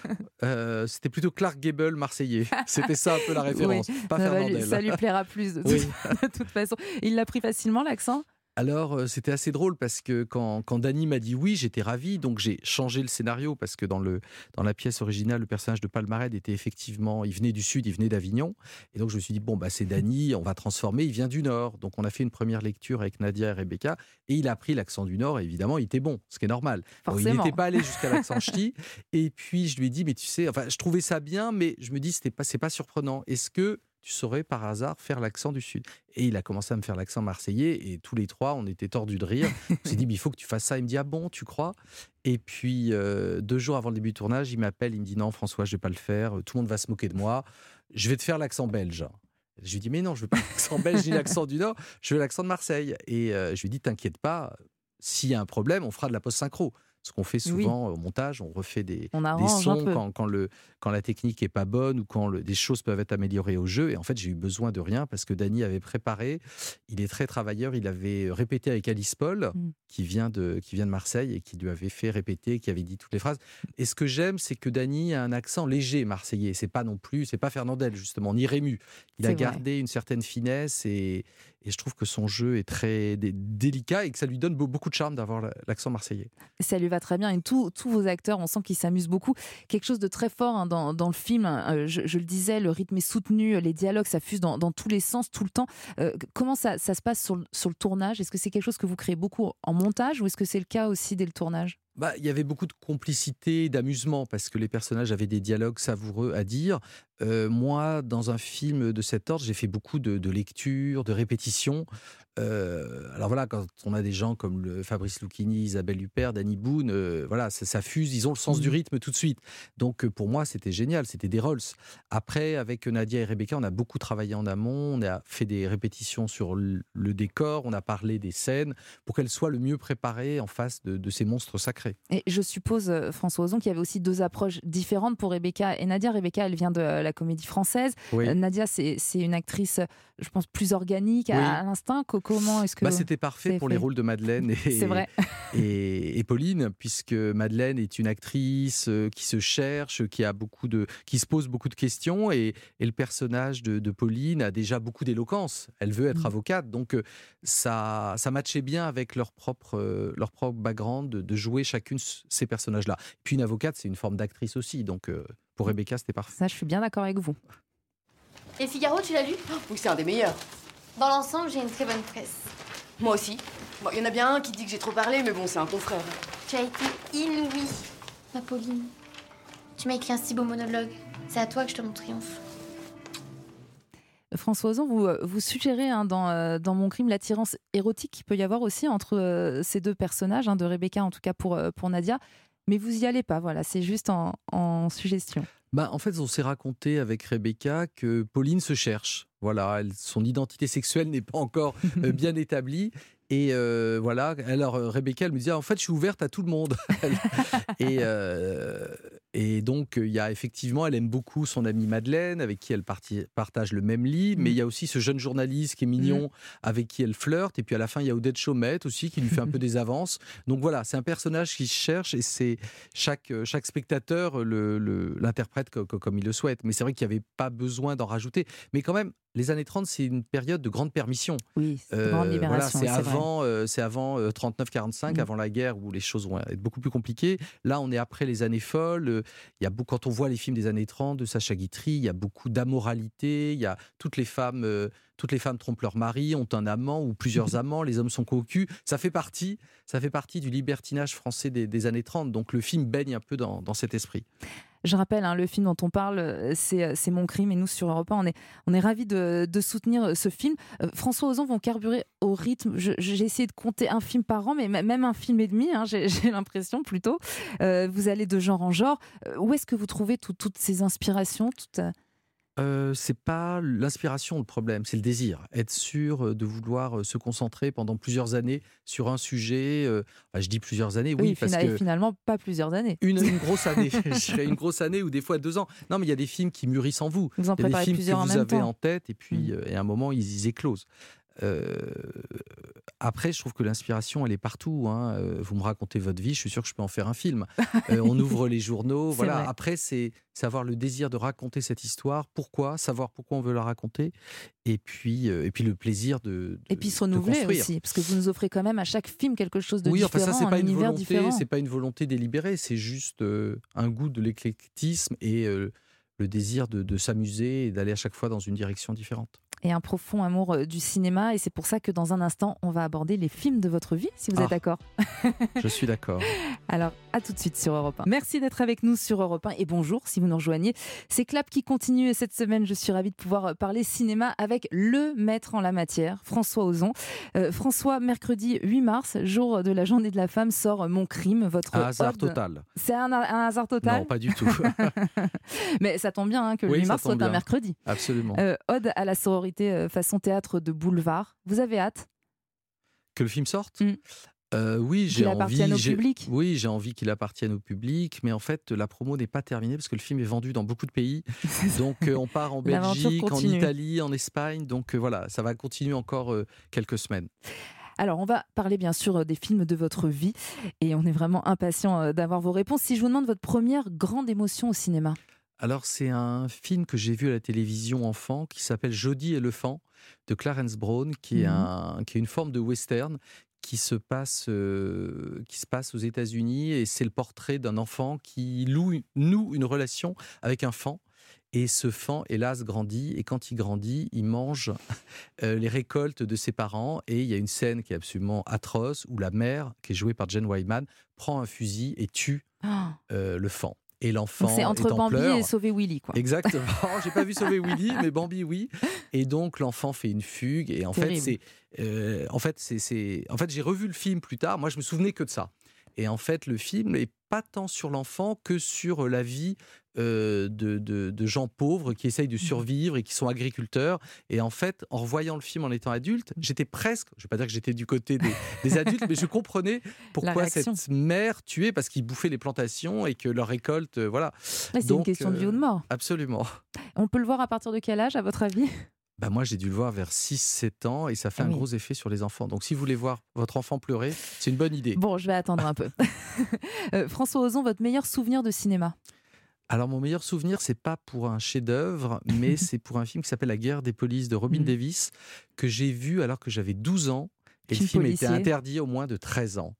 [SPEAKER 13] Euh, c'était plutôt Clark Gable marseillais. C'était ça un peu la référence.
[SPEAKER 3] Oui,
[SPEAKER 13] Pas
[SPEAKER 3] ça,
[SPEAKER 13] Fernandel.
[SPEAKER 3] ça lui plaira plus de,
[SPEAKER 13] Oui.
[SPEAKER 3] de toute façon. Il l'a pris facilement l'accent?
[SPEAKER 13] Alors, euh, c'était assez drôle parce que quand, quand Dany m'a dit oui, j'étais ravi. Donc, j'ai changé le scénario parce que dans, le, dans la pièce originale, le personnage de Palmared était effectivement, il venait du Sud, il venait d'Avignon. Et donc, je me suis dit, bon, bah, c'est Dany, on va transformer, il vient du Nord. Donc, on a fait une première lecture avec Nadia et Rebecca et il a pris l'accent du Nord. Et évidemment, il était bon, ce qui est normal. Bon, il n'était pas allé jusqu'à l'accent ch'ti. Et puis, je lui ai dit, mais tu sais, enfin, je trouvais ça bien, mais je me dis, c'était pas, c'est pas surprenant. Est-ce que tu saurais par hasard faire l'accent du Sud Et il a commencé à me faire l'accent marseillais et tous les trois, on était tordus de rire. On s'est dit, mais il faut que tu fasses ça. Il me dit, ah bon, tu crois? Et puis, euh, deux jours avant le début du tournage, il m'appelle, il me dit, non, François, je vais pas le faire. Tout le monde va se moquer de moi. Je vais te faire l'accent belge. Je lui dis, mais non, je veux pas l'accent belge ni l'accent du Nord, je veux l'accent de Marseille. Et euh, je lui dis, t'inquiète pas, s'il y a un problème, on fera de la post-synchro. Ce qu'on fait
[SPEAKER 3] Oui.
[SPEAKER 13] souvent au montage, on refait des,
[SPEAKER 3] On
[SPEAKER 13] des sons quand, quand le, quand la technique est pas bonne ou quand le- des choses peuvent être améliorées au jeu. Et en fait, j'ai eu besoin de rien parce que Dany avait préparé. Il est très travailleur. Il avait répété avec Alice Paul,
[SPEAKER 3] Mm.
[SPEAKER 13] qui, vient de, qui vient de Marseille et qui lui avait fait répéter, qui avait dit toutes les phrases. Et ce que j'aime, c'est que Dany a un accent léger marseillais. C'est pas non plus, c'est pas Fernandel, justement, ni Rému. Il a
[SPEAKER 3] vrai.
[SPEAKER 13] gardé une certaine finesse et, et je trouve que son jeu est très dé- délicat et que ça lui donne beau- beaucoup de charme d'avoir la- l'accent marseillais.
[SPEAKER 3] Ça lui va très bien. Et tous vos acteurs, on sent qu'ils s'amusent beaucoup. Quelque chose de très fort hein, dans, le film, euh, je, le disais, le rythme est soutenu, les dialogues, ça fuse dans, tous les sens, tout le temps. Euh, comment ça, se passe sur le tournage? Est-ce que c'est quelque chose que vous créez beaucoup en montage ou est-ce que c'est le cas aussi dès le tournage?
[SPEAKER 13] Bah, il y avait beaucoup de complicité, d'amusement, parce que les personnages avaient des dialogues savoureux à dire. Euh, moi, dans un film de cet ordre, j'ai fait beaucoup de, de lectures, de répétitions. Euh, alors voilà, quand on a des gens comme le Fabrice Lucchini, Isabelle Huppert, Danny Boone, euh, voilà, ça, ça fuse, ils ont le sens du rythme tout de suite. Donc pour moi, c'était génial, c'était des Rolls. Après, avec Nadia et Rebecca, on a beaucoup travaillé en amont, on a fait des répétitions sur le le décor, on a parlé des scènes pour qu'elles soient le mieux préparées en face de, de ces monstres sacrés.
[SPEAKER 3] Et je suppose, François Ozon, qu'il y avait aussi deux approches différentes pour Rebecca et Nadia. Rebecca, elle vient de la la comédie française.
[SPEAKER 13] Oui.
[SPEAKER 3] Euh, Nadia, c'est une actrice, je pense, plus organique à,
[SPEAKER 13] Oui.
[SPEAKER 3] à l'instinct. Co- Comment est-ce que
[SPEAKER 13] Bah, C'était parfait pour les rôles de Madeleine et,
[SPEAKER 3] C'est vrai.
[SPEAKER 13] et, et Pauline, puisque Madeleine est une actrice euh, qui se cherche, qui, a beaucoup de, qui se pose beaucoup de questions, et, et le personnage de, de Pauline a déjà beaucoup d'éloquence. Elle veut être
[SPEAKER 3] Mm.
[SPEAKER 13] avocate, donc euh, ça, ça matchait bien avec leur propre, leur propre background de, de jouer chacune ces personnages-là. Puis une avocate, c'est une forme d'actrice aussi, donc euh, pour Rebecca, c'était parfait.
[SPEAKER 3] Ça, je suis bien d'accord avec vous.
[SPEAKER 9] Et Figaro, tu l'as lu Oui, c'est un des meilleurs.
[SPEAKER 10] Dans l'ensemble, j'ai une très bonne presse.
[SPEAKER 9] Moi aussi. Bon, Il y en a bien un qui dit que j'ai trop parlé, mais bon, c'est un confrère.
[SPEAKER 10] Tu as été inouïe, ma Pauline. Tu m'as écrit un si beau monologue. C'est à toi que je te mon triomphe.
[SPEAKER 3] François Ozon, vous, euh, vous suggérez hein, dans, euh, dans Mon crime l'attirance érotique qu'il peut y avoir aussi entre euh, ces deux personnages, hein, de Rebecca en tout cas pour, pour Nadia, mais vous y allez pas, voilà, c'est juste en, en suggestion.
[SPEAKER 13] Bah, en fait, on s'est raconté avec Rebecca que Pauline se cherche. Voilà, elle- son identité sexuelle n'est pas encore euh, bien établie. Et euh, voilà, alors euh, Rebecca, elle me dit, Ah, en fait, je suis ouverte à tout le monde. et, euh, et donc, il y a effectivement, elle aime beaucoup son amie Madeleine, avec qui elle partage le même lit. Mais il y a aussi ce jeune journaliste qui est mignon, avec qui elle flirte. Et puis à la fin, il y a Odette Chaumette aussi, qui lui fait un peu des avances. Donc voilà, c'est un personnage qui cherche et c'est chaque, euh, chaque spectateur le- le- l'interprète co- co- comme il le souhaite. Mais c'est vrai qu'il n'y avait pas besoin d'en rajouter. Mais quand même, les années 30, c'est une période de grande permission.
[SPEAKER 3] Oui,
[SPEAKER 13] Euh,
[SPEAKER 3] grande
[SPEAKER 13] voilà,
[SPEAKER 3] libération.
[SPEAKER 13] c'est
[SPEAKER 3] oui, c'est
[SPEAKER 13] avant, euh, c'est avant euh, 39-45,
[SPEAKER 3] Mm.
[SPEAKER 13] avant la guerre où les choses vont être beaucoup plus compliquées. Là, on est après les années folles. Euh, Il y a beaucoup, quand on voit les films des années 30 de Sacha Guitry, il y a beaucoup d'amoralité. Il y a toutes les femmes, euh, toutes les femmes trompent leur mari, ont un amant ou plusieurs amants. Les hommes sont cocus. Ça fait partie, ça fait partie du libertinage français des, des années 30. Donc le film baigne un peu dans, dans cet esprit.
[SPEAKER 3] Je rappelle, hein, le film dont on parle, euh, c'est euh, c'est Mon crime, et nous, sur Europe 1, on est, on ravis de, soutenir euh, ce film. François Ozon vont carburer au rythme, j'ai essayé de compter un film par an, mais même un film et demi, hein, j'ai l'impression plutôt. Vous allez de genre en genre. Où est-ce que vous trouvez tout- toutes ces inspirations euh,
[SPEAKER 13] c'est pas l'inspiration le problème, c'est le désir. Être sûr euh, de vouloir euh, se concentrer pendant plusieurs années sur un sujet. euh, enfin, je dis plusieurs années, oui, parce
[SPEAKER 3] fina-
[SPEAKER 13] que
[SPEAKER 3] finalement, pas plusieurs années.
[SPEAKER 13] une, une grosse année, je une grosse année ou des fois deux ans. Non, mais il y a des films qui mûrissent en vous.
[SPEAKER 3] Vous en
[SPEAKER 13] y a des
[SPEAKER 3] préparez
[SPEAKER 13] films
[SPEAKER 3] plusieurs
[SPEAKER 13] que
[SPEAKER 3] en
[SPEAKER 13] vous
[SPEAKER 3] même
[SPEAKER 13] avez
[SPEAKER 3] temps.
[SPEAKER 13] en tête et puis
[SPEAKER 3] Mm.
[SPEAKER 13] euh, et à un moment ils, ils éclosent. Euh, après, je trouve que l'inspiration, elle est partout. hein. Euh, Vous me racontez votre vie, je suis sûr que je peux en faire un film. Euh, on ouvre les journaux, voilà.
[SPEAKER 3] vrai.
[SPEAKER 13] Après, c'est c'est avoir le désir de raconter cette histoire. Pourquoi Savoir pourquoi on veut la raconter. Et puis, euh, et puis le plaisir de, de-
[SPEAKER 3] Et puis se renouveler aussi, parce que vous nous offrez quand même à chaque film quelque chose de
[SPEAKER 13] oui,
[SPEAKER 3] différent,
[SPEAKER 13] enfin ça c'est
[SPEAKER 3] un
[SPEAKER 13] pas une volonté, c'est pas une volonté délibérée, c'est juste euh, un goût de l'éclectisme et le désir de, de s'amuser et d'aller à chaque fois dans une direction différente.
[SPEAKER 3] Et un profond amour euh, du cinéma. Et c'est pour ça que dans un instant, on va aborder les films de votre vie, si vous
[SPEAKER 13] Ah.
[SPEAKER 3] êtes d'accord.
[SPEAKER 13] Je suis d'accord.
[SPEAKER 3] Alors, à tout de suite sur Europe 1. Merci d'être avec nous sur Europe 1 et bonjour si vous nous rejoignez. C'est Clap qui continue et cette semaine, je suis ravie de pouvoir euh, parler cinéma avec le maître en la matière, François Ozon. Euh, François, mercredi 8 mars, jour de la journée de la femme, sort Mon crime, votre
[SPEAKER 13] Un hasard
[SPEAKER 3] ode.
[SPEAKER 13] total.
[SPEAKER 3] C'est un, un hasard total
[SPEAKER 13] Non, pas du tout.
[SPEAKER 3] Mais ça tombe bien hein, que le
[SPEAKER 13] Oui,
[SPEAKER 3] 8
[SPEAKER 13] ça
[SPEAKER 3] mars soit un
[SPEAKER 13] bien.
[SPEAKER 3] mercredi.
[SPEAKER 13] Absolument.
[SPEAKER 3] Euh, ode à la sororité euh, façon théâtre de boulevard. Vous avez hâte?
[SPEAKER 13] Que le film sorte?
[SPEAKER 3] Mm.
[SPEAKER 13] Euh, oui, j'ai envie.
[SPEAKER 3] au public?
[SPEAKER 13] Oui, j'ai envie qu'il appartienne au public, mais en fait, la promo n'est pas terminée parce que le film est vendu dans beaucoup de pays. Donc, euh, on part en Belgique, en. Italie, en Espagne. Donc, euh, voilà, ça va continuer encore quelques semaines.
[SPEAKER 3] Alors, on va parler bien sûr des films de votre vie et on est vraiment impatient d'avoir vos réponses. Si je vous demande votre première grande émotion au cinéma,
[SPEAKER 13] Alors, c'est un film que j'ai vu à la télévision enfant qui s'appelle Jodie éléphant de Clarence Brown, qui est, un, qui est une forme de western qui se passe, euh, qui se passe aux États-Unis et c'est le portrait d'un enfant qui loue, noue une relation avec un fan. Et ce fan, hélas, grandit. Et quand il grandit, il mange euh, les récoltes de ses parents. Et il y a une scène qui est absolument atroce où la mère, qui est jouée par Jen Wyman, prend un fusil et tue
[SPEAKER 3] Ah.
[SPEAKER 13] euh, le fan. Et l'enfant
[SPEAKER 3] c'est entre
[SPEAKER 13] est en
[SPEAKER 3] Bambi
[SPEAKER 13] pleurs.
[SPEAKER 3] et Sauver Willy. Quoi.
[SPEAKER 13] Exactement. J'ai pas vu sauver Willy, mais Bambi oui. Et donc l'enfant fait une fugue. Et en
[SPEAKER 3] Terrible.
[SPEAKER 13] fait, c'est, euh, en fait, c'est, c'est- en fait, j'ai revu le film plus tard. Moi, je me souvenais que de ça. Et en fait, le film n'est pas tant sur l'enfant que sur la vie euh, de, de, de, gens pauvres qui essayent de
[SPEAKER 3] Mmh.
[SPEAKER 13] survivre et qui sont agriculteurs. Et en fait, en revoyant le film en étant adulte, j'étais presque, je ne vais pas dire que j'étais du côté des, des adultes, mais je comprenais pourquoi cette mère tuait, parce qu'ils bouffaient les plantations et que leur récolte, euh, voilà.
[SPEAKER 3] Là, c'est une question de vie
[SPEAKER 13] euh,
[SPEAKER 3] ou de mort.
[SPEAKER 13] Absolument.
[SPEAKER 3] On peut le voir à partir de quel âge, à votre avis?
[SPEAKER 13] Bah moi, j'ai dû le voir vers 6-7 ans et ça fait
[SPEAKER 3] Ah
[SPEAKER 13] un gros effet sur les enfants. Donc, si vous voulez voir votre enfant pleurer, c'est une bonne idée.
[SPEAKER 3] Bon, je vais attendre un peu. Euh, François Ozon, votre meilleur souvenir de cinéma?
[SPEAKER 13] Alors, mon meilleur souvenir, c'est pas pour un chef-d'œuvre, mais c'est pour un film qui s'appelle La guerre des polices de Robin
[SPEAKER 3] Mhm.
[SPEAKER 13] Davis, que j'ai vu alors que j'avais 12 ans. Et
[SPEAKER 3] Film
[SPEAKER 13] le film
[SPEAKER 3] policier.
[SPEAKER 13] était interdit au moins de 13 ans.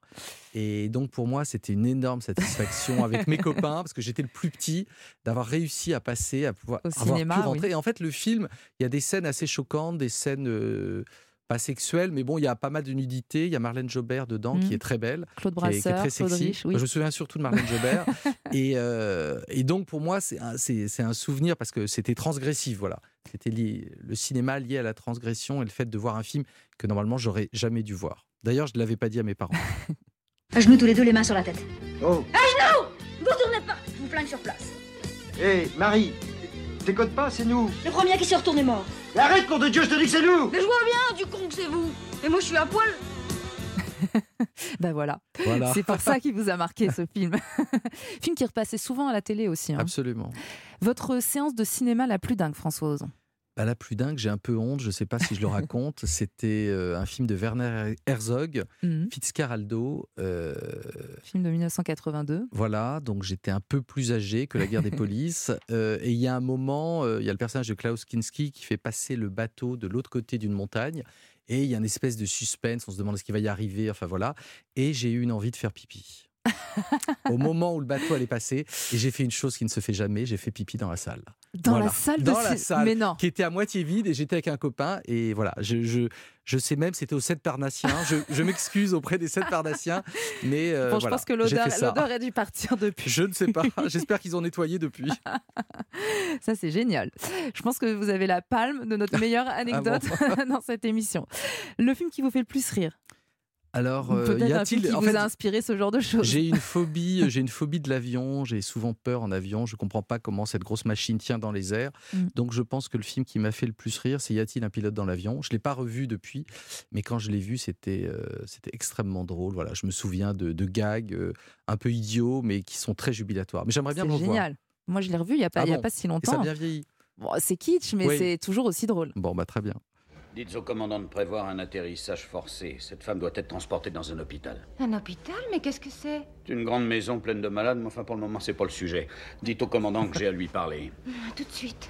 [SPEAKER 13] Et donc, pour moi, c'était une énorme satisfaction avec mes copains, parce que j'étais le plus petit, d'avoir réussi à passer, à pouvoir
[SPEAKER 3] Au
[SPEAKER 13] avoir
[SPEAKER 3] cinéma,
[SPEAKER 13] pu rentrer.
[SPEAKER 3] oui.
[SPEAKER 13] Et en fait, le film, il y a des scènes assez choquantes, des scènes euh, pas sexuelles, mais bon, il y a pas mal de nudité. Il y a Marlène Jobert dedans,
[SPEAKER 3] Mhm.
[SPEAKER 13] qui est très belle.
[SPEAKER 3] Claude
[SPEAKER 13] qui est- qui est,
[SPEAKER 3] Brasseur,
[SPEAKER 13] très
[SPEAKER 3] Claude
[SPEAKER 13] sexy.
[SPEAKER 3] Rich, oui.
[SPEAKER 13] Je me souviens surtout de Marlène Jobert. et, euh, et donc, pour moi, c'est un, c'est- c'est un souvenir parce que c'était transgressif. Voilà. C'était le cinéma lié à la transgression et le fait de voir un film que normalement, j'aurais jamais dû voir. D'ailleurs, je ne l'avais pas dit à mes parents.
[SPEAKER 15] À genoux tous les deux, les mains sur la tête.
[SPEAKER 16] Oh
[SPEAKER 15] À genoux Vous retournez pas Je vous flingue sur place.
[SPEAKER 16] Hé, Marie Décode pas, c'est nous
[SPEAKER 15] Le premier qui se retourne est mort.
[SPEAKER 16] Mais Arrête, nom de Dieu, je te dis que c'est nous
[SPEAKER 15] Mais je vois bien, du con que c'est vous. Et moi, je suis à poil.
[SPEAKER 3] Ben voilà.
[SPEAKER 13] Voilà.
[SPEAKER 3] C'est pour ça qu'il vous a marqué ce film. film qui repassait souvent à la télé aussi. hein.
[SPEAKER 13] Absolument.
[SPEAKER 3] Votre séance de cinéma la plus dingue, François Ozon
[SPEAKER 13] Bah, la plus dingue, j'ai un peu honte, je ne sais pas si je le raconte. C'était euh, un film de Werner Herzog,
[SPEAKER 3] Mhm.
[SPEAKER 13] Fitzcarraldo. euh,
[SPEAKER 3] Film de 1982.
[SPEAKER 13] Voilà, donc j'étais un peu plus âgé que la guerre des polices. Euh, et il y a un moment, il y a le personnage de Klaus Kinski qui fait passer le bateau de l'autre côté d'une montagne. Et il y a une espèce de suspense, on se demande ce qui va y arriver, enfin voilà. Et j'ai eu une envie de faire pipi. Au moment où le bateau allait passer, et j'ai fait une chose qui ne se fait jamais, j'ai fait pipi dans la salle.
[SPEAKER 3] Dans
[SPEAKER 13] Voilà.
[SPEAKER 3] la salle de
[SPEAKER 13] Dans la
[SPEAKER 3] ci-
[SPEAKER 13] salle,
[SPEAKER 3] Mais non.
[SPEAKER 13] qui était à moitié vide, et j'étais avec un copain, et voilà, je, je, je sais même, c'était au 7 Parnassien. Je, je m'excuse auprès des 7 Parnassiens, mais euh,
[SPEAKER 3] Bon, je
[SPEAKER 13] voilà,
[SPEAKER 3] pense que l'odeur a dû partir depuis.
[SPEAKER 13] Je ne sais pas. J'espère qu'ils ont nettoyé depuis.
[SPEAKER 3] Ça, c'est génial. Je pense que vous avez la palme de notre meilleure anecdote dans cette émission. Le film qui vous fait le plus rire?
[SPEAKER 13] Alors, euh, y a-t-il
[SPEAKER 3] qui
[SPEAKER 13] en
[SPEAKER 3] vous
[SPEAKER 13] fait,
[SPEAKER 3] a inspiré ce genre de choses.
[SPEAKER 13] J'ai une phobie, j'ai une phobie de l'avion. J'ai souvent peur en avion. Je comprends pas comment cette grosse machine tient dans les airs.
[SPEAKER 3] Mm.
[SPEAKER 13] Donc, je pense que le film qui m'a fait le plus rire, c'est Y a-t-il un pilote dans l'avion? Je l'ai pas revu depuis, mais quand je l'ai vu, c'était euh, c'était extrêmement drôle. Voilà, je me souviens de, de gags euh, un peu idiots, mais qui sont très jubilatoires. Mais j'aimerais bien
[SPEAKER 3] C'est
[SPEAKER 13] le revoir.
[SPEAKER 3] génial. Moi, je l'ai revu il n'y a, pas-
[SPEAKER 13] Ah
[SPEAKER 3] y a pas si
[SPEAKER 13] Et ça
[SPEAKER 3] longtemps.
[SPEAKER 13] a bien vieilli.
[SPEAKER 3] Bon, c'est kitsch, mais
[SPEAKER 13] Oui.
[SPEAKER 3] c'est toujours aussi drôle.
[SPEAKER 13] Bon, bah très bien.
[SPEAKER 17] Dites au commandant de prévoir un atterrissage forcé. Cette femme doit être transportée dans un hôpital.
[SPEAKER 18] Un hôpital? Mais qu'est-ce que c'est?
[SPEAKER 17] C'est une grande maison pleine de malades, mais enfin pour le moment c'est pas le sujet. Dites au commandant que j'ai à lui parler.
[SPEAKER 18] Tout de suite.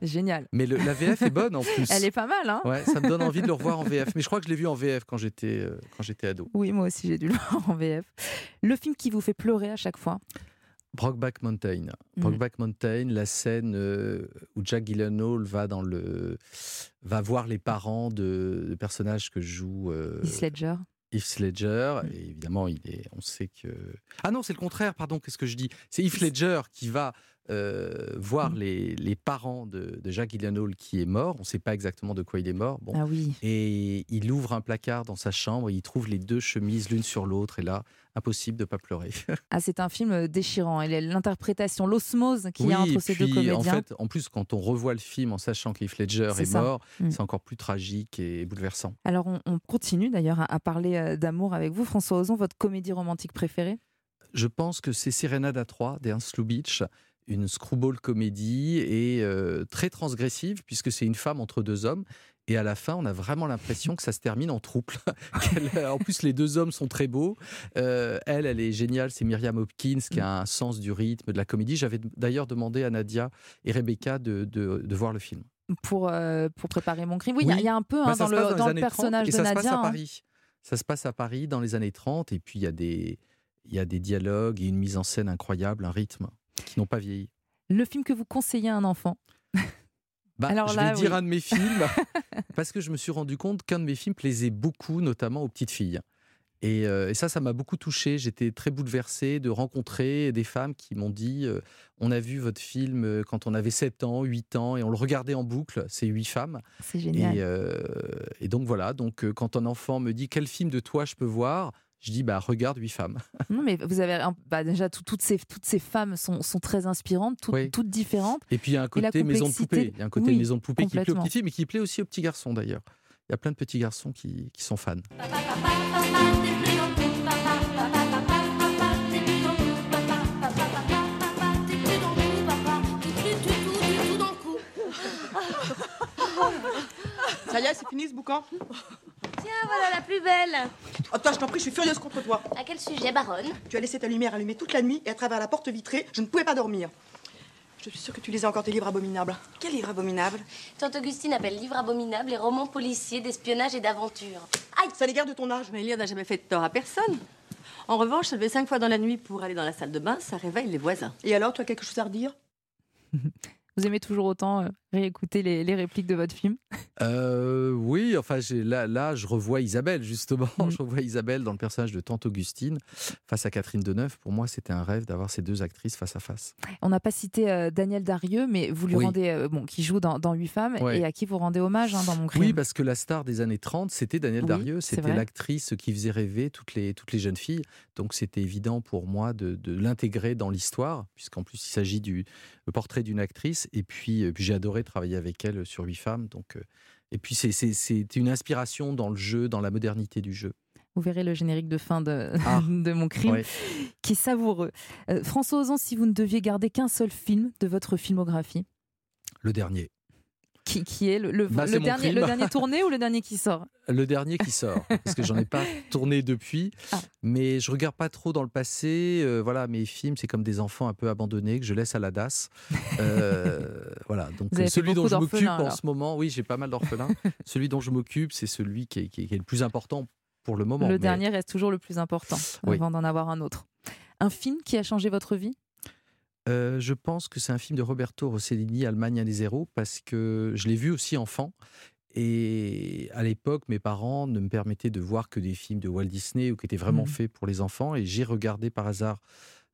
[SPEAKER 3] Génial.
[SPEAKER 13] Mais le- la VF est bonne en plus.
[SPEAKER 3] Elle est pas mal, hein
[SPEAKER 13] Ouais, ça me donne envie de le revoir en VF. Mais je crois que je l'ai vu en VF quand j'étais euh, quand j'étais ado.
[SPEAKER 3] Oui, moi aussi, j'ai dû le voir en VF. Le film qui vous fait pleurer à chaque fois?
[SPEAKER 13] Brokeback Mountain.
[SPEAKER 3] Mhm.
[SPEAKER 13] Brokeback Mountain, la scène euh, où Jack Gyllenhaal va dans le va voir les parents de, de personnages que joue euh,
[SPEAKER 3] Heath Ledger.
[SPEAKER 13] Heath Ledger. Et évidemment, il est, on sait que ah non, c'est le contraire. Pardon, qu'est-ce que je dis? C'est Heath Ledger qui va euh, voir les, les parents de, de Jack Gyllenhaal qui est mort. On ne sait pas exactement de quoi il est mort. Bon.
[SPEAKER 3] Ah oui.
[SPEAKER 13] Et il ouvre un placard dans sa chambre et il trouve les deux chemises l'une sur l'autre. Et là, impossible de pas pleurer.
[SPEAKER 3] Ah, c'est un film déchirant. Et l'interprétation, l'osmose qu'il y a entre ces
[SPEAKER 13] puis,
[SPEAKER 3] deux comédiens.
[SPEAKER 13] En fait, en plus, quand on revoit le film en sachant qu'Heath Ledger
[SPEAKER 3] C'est
[SPEAKER 13] est, mort,
[SPEAKER 3] Mm.
[SPEAKER 13] c'est encore plus tragique et bouleversant.
[SPEAKER 3] Alors, on, on continue d'ailleurs à, à parler euh, d'amour avec vous. François Ozon, votre comédie romantique préférée?
[SPEAKER 13] Je pense que c'est Serenade à 3 d'Ernst Lubitsch, une screwball comédie et euh, très transgressive puisque c'est une femme entre deux hommes. Et à la fin, on a vraiment l'impression que ça se termine en trouble. Qu'elle- en plus, les deux hommes sont très beaux. Euh, elle, elle est géniale. C'est Myriam Hopkins qui a un sens du rythme, de la comédie. J'avais d'ailleurs demandé à Nadia et Rebecca de, de- de voir le film.
[SPEAKER 3] pour, euh, pour préparer mon crime. Oui, il y a-
[SPEAKER 13] Oui.
[SPEAKER 3] il y, a un peu
[SPEAKER 13] Bah,
[SPEAKER 3] hein,
[SPEAKER 13] ça
[SPEAKER 3] dans
[SPEAKER 13] se
[SPEAKER 3] le,
[SPEAKER 13] les
[SPEAKER 3] dans le
[SPEAKER 13] années 30
[SPEAKER 3] personnage
[SPEAKER 13] et
[SPEAKER 3] de
[SPEAKER 13] ça se
[SPEAKER 3] Nadia.
[SPEAKER 13] passe à
[SPEAKER 3] hein.
[SPEAKER 13] Paris. Ça se passe à Paris dans les années 30 et puis il y a des il y a des dialogues et une mise en scène incroyable, un rythme qui n'ont pas vieilli.
[SPEAKER 3] Le film que vous conseillez à un enfant
[SPEAKER 13] Bah,
[SPEAKER 3] Alors
[SPEAKER 13] je
[SPEAKER 3] là,
[SPEAKER 13] vais dire
[SPEAKER 3] oui.
[SPEAKER 13] un de mes films parce que je me suis rendu compte qu'un de mes films plaisait beaucoup, notamment aux petites filles. Et, euh, et ça, ça m'a beaucoup touché. J'étais très bouleversé de rencontrer des femmes qui m'ont dit euh, On a vu votre film euh, quand on avait 7 ans, 8 ans, et on le regardait en boucle. C'est huit femmes.
[SPEAKER 3] C'est génial.
[SPEAKER 13] Et, euh, et donc voilà, donc, quand un enfant me dit Quel film de toi je peux voir? Je dis bah regarde huit femmes.
[SPEAKER 3] Non, mais vous avez bah, déjà tout- toutes ces toutes ces femmes sont, sont très inspirantes, toutes,
[SPEAKER 13] Oui.
[SPEAKER 3] toutes différentes.
[SPEAKER 13] Et puis il y a un côté maison de poupée. Il y a un côté
[SPEAKER 3] Oui,
[SPEAKER 13] maison de poupée qui plaît aux petites filles, mais qui plaît aussi aux petits garçons d'ailleurs. Il y a plein de petits garçons qui, qui sont fans.
[SPEAKER 8] Ça y est, c'est fini ce boucan
[SPEAKER 10] Tiens, voilà la plus belle.
[SPEAKER 8] Oh, toi, je t'en prie, je suis furieuse contre toi.
[SPEAKER 10] À quel sujet, baronne?
[SPEAKER 8] Tu as laissé ta lumière allumée toute la nuit et à travers la porte vitrée, je ne pouvais pas dormir. Je suis sûre que tu lisais encore tes livres abominables. Quel livre abominable
[SPEAKER 10] Tante Augustine appelle livres abominables les romans policiers d'espionnage et d'aventure.
[SPEAKER 8] Aïe, ça l'égard de ton âge.
[SPEAKER 19] Mais lire n'a jamais fait de tort à personne. En revanche, se lever cinq fois dans la nuit pour aller dans la salle de bain, ça réveille les voisins.
[SPEAKER 8] Et alors, tu as quelque chose à redire?
[SPEAKER 3] Vous aimez toujours autant euh, réécouter les, les répliques de votre film?
[SPEAKER 13] Euh, oui, enfin j'ai- là, là, je revois Isabelle justement.
[SPEAKER 3] Mm.
[SPEAKER 13] Je revois Isabelle dans le personnage de Tante Augustine face à Catherine Deneuve. Pour moi, c'était un rêve d'avoir ces deux actrices face à face.
[SPEAKER 3] On n'a pas cité euh, Daniel Darieux, mais vous lui
[SPEAKER 13] Oui.
[SPEAKER 3] rendez, euh, bon, qui joue dans, dans Huit femmes
[SPEAKER 13] Ouais.
[SPEAKER 3] et à qui vous rendez hommage hein, dans mon crime.
[SPEAKER 13] Oui, parce que la star des années 30, c'était Daniel
[SPEAKER 3] Oui,
[SPEAKER 13] Darieux. C'était l'actrice qui faisait rêver toutes les, toutes les jeunes filles. Donc c'était évident pour moi de, de l'intégrer dans l'histoire, puisqu'en plus il s'agit du portrait d'une actrice. Et puis, euh, puis j'ai adoré travailler avec elle sur Huit femmes. Donc, euh, et puis c'est- une inspiration dans le jeu, dans la modernité du jeu.
[SPEAKER 3] Vous verrez le générique de fin de,
[SPEAKER 13] Ah.
[SPEAKER 3] de mon crime,
[SPEAKER 13] Ouais.
[SPEAKER 3] qui est savoureux. Euh, François Ozan, si vous ne deviez garder qu'un seul film de votre filmographie,
[SPEAKER 13] Le dernier.
[SPEAKER 3] Qui, qui est le, le-
[SPEAKER 13] Bah,
[SPEAKER 3] le dernier,
[SPEAKER 13] crime.
[SPEAKER 3] le dernier tourné ou le dernier qui sort?
[SPEAKER 13] Le dernier qui sort, parce que j'en ai pas tourné depuis,
[SPEAKER 3] Ah.
[SPEAKER 13] mais je regarde pas trop dans le passé. euh, voilà, mes films, c'est comme des enfants un peu abandonnés que je laisse à la DAS. Euh, voilà, donc
[SPEAKER 3] fait
[SPEAKER 13] celui dont je m'occupe en ce moment, oui, j'ai pas mal d'orphelins. celui dont je m'occupe, c'est celui qui est, qui est- qui est le plus important pour le moment.
[SPEAKER 3] Le
[SPEAKER 13] mais-
[SPEAKER 3] dernier reste toujours le plus important
[SPEAKER 13] Oui.
[SPEAKER 3] avant d'en avoir un autre. Un film qui a changé votre vie?
[SPEAKER 13] Euh, je pense que c'est un film de Roberto Rossellini, Allemagne année zéro, parce que je l'ai vu aussi enfant. Et à l'époque, mes parents ne me permettaient de voir que des films de Walt Disney ou qui étaient vraiment
[SPEAKER 3] Mhm.
[SPEAKER 13] faits pour les enfants. Et j'ai regardé par hasard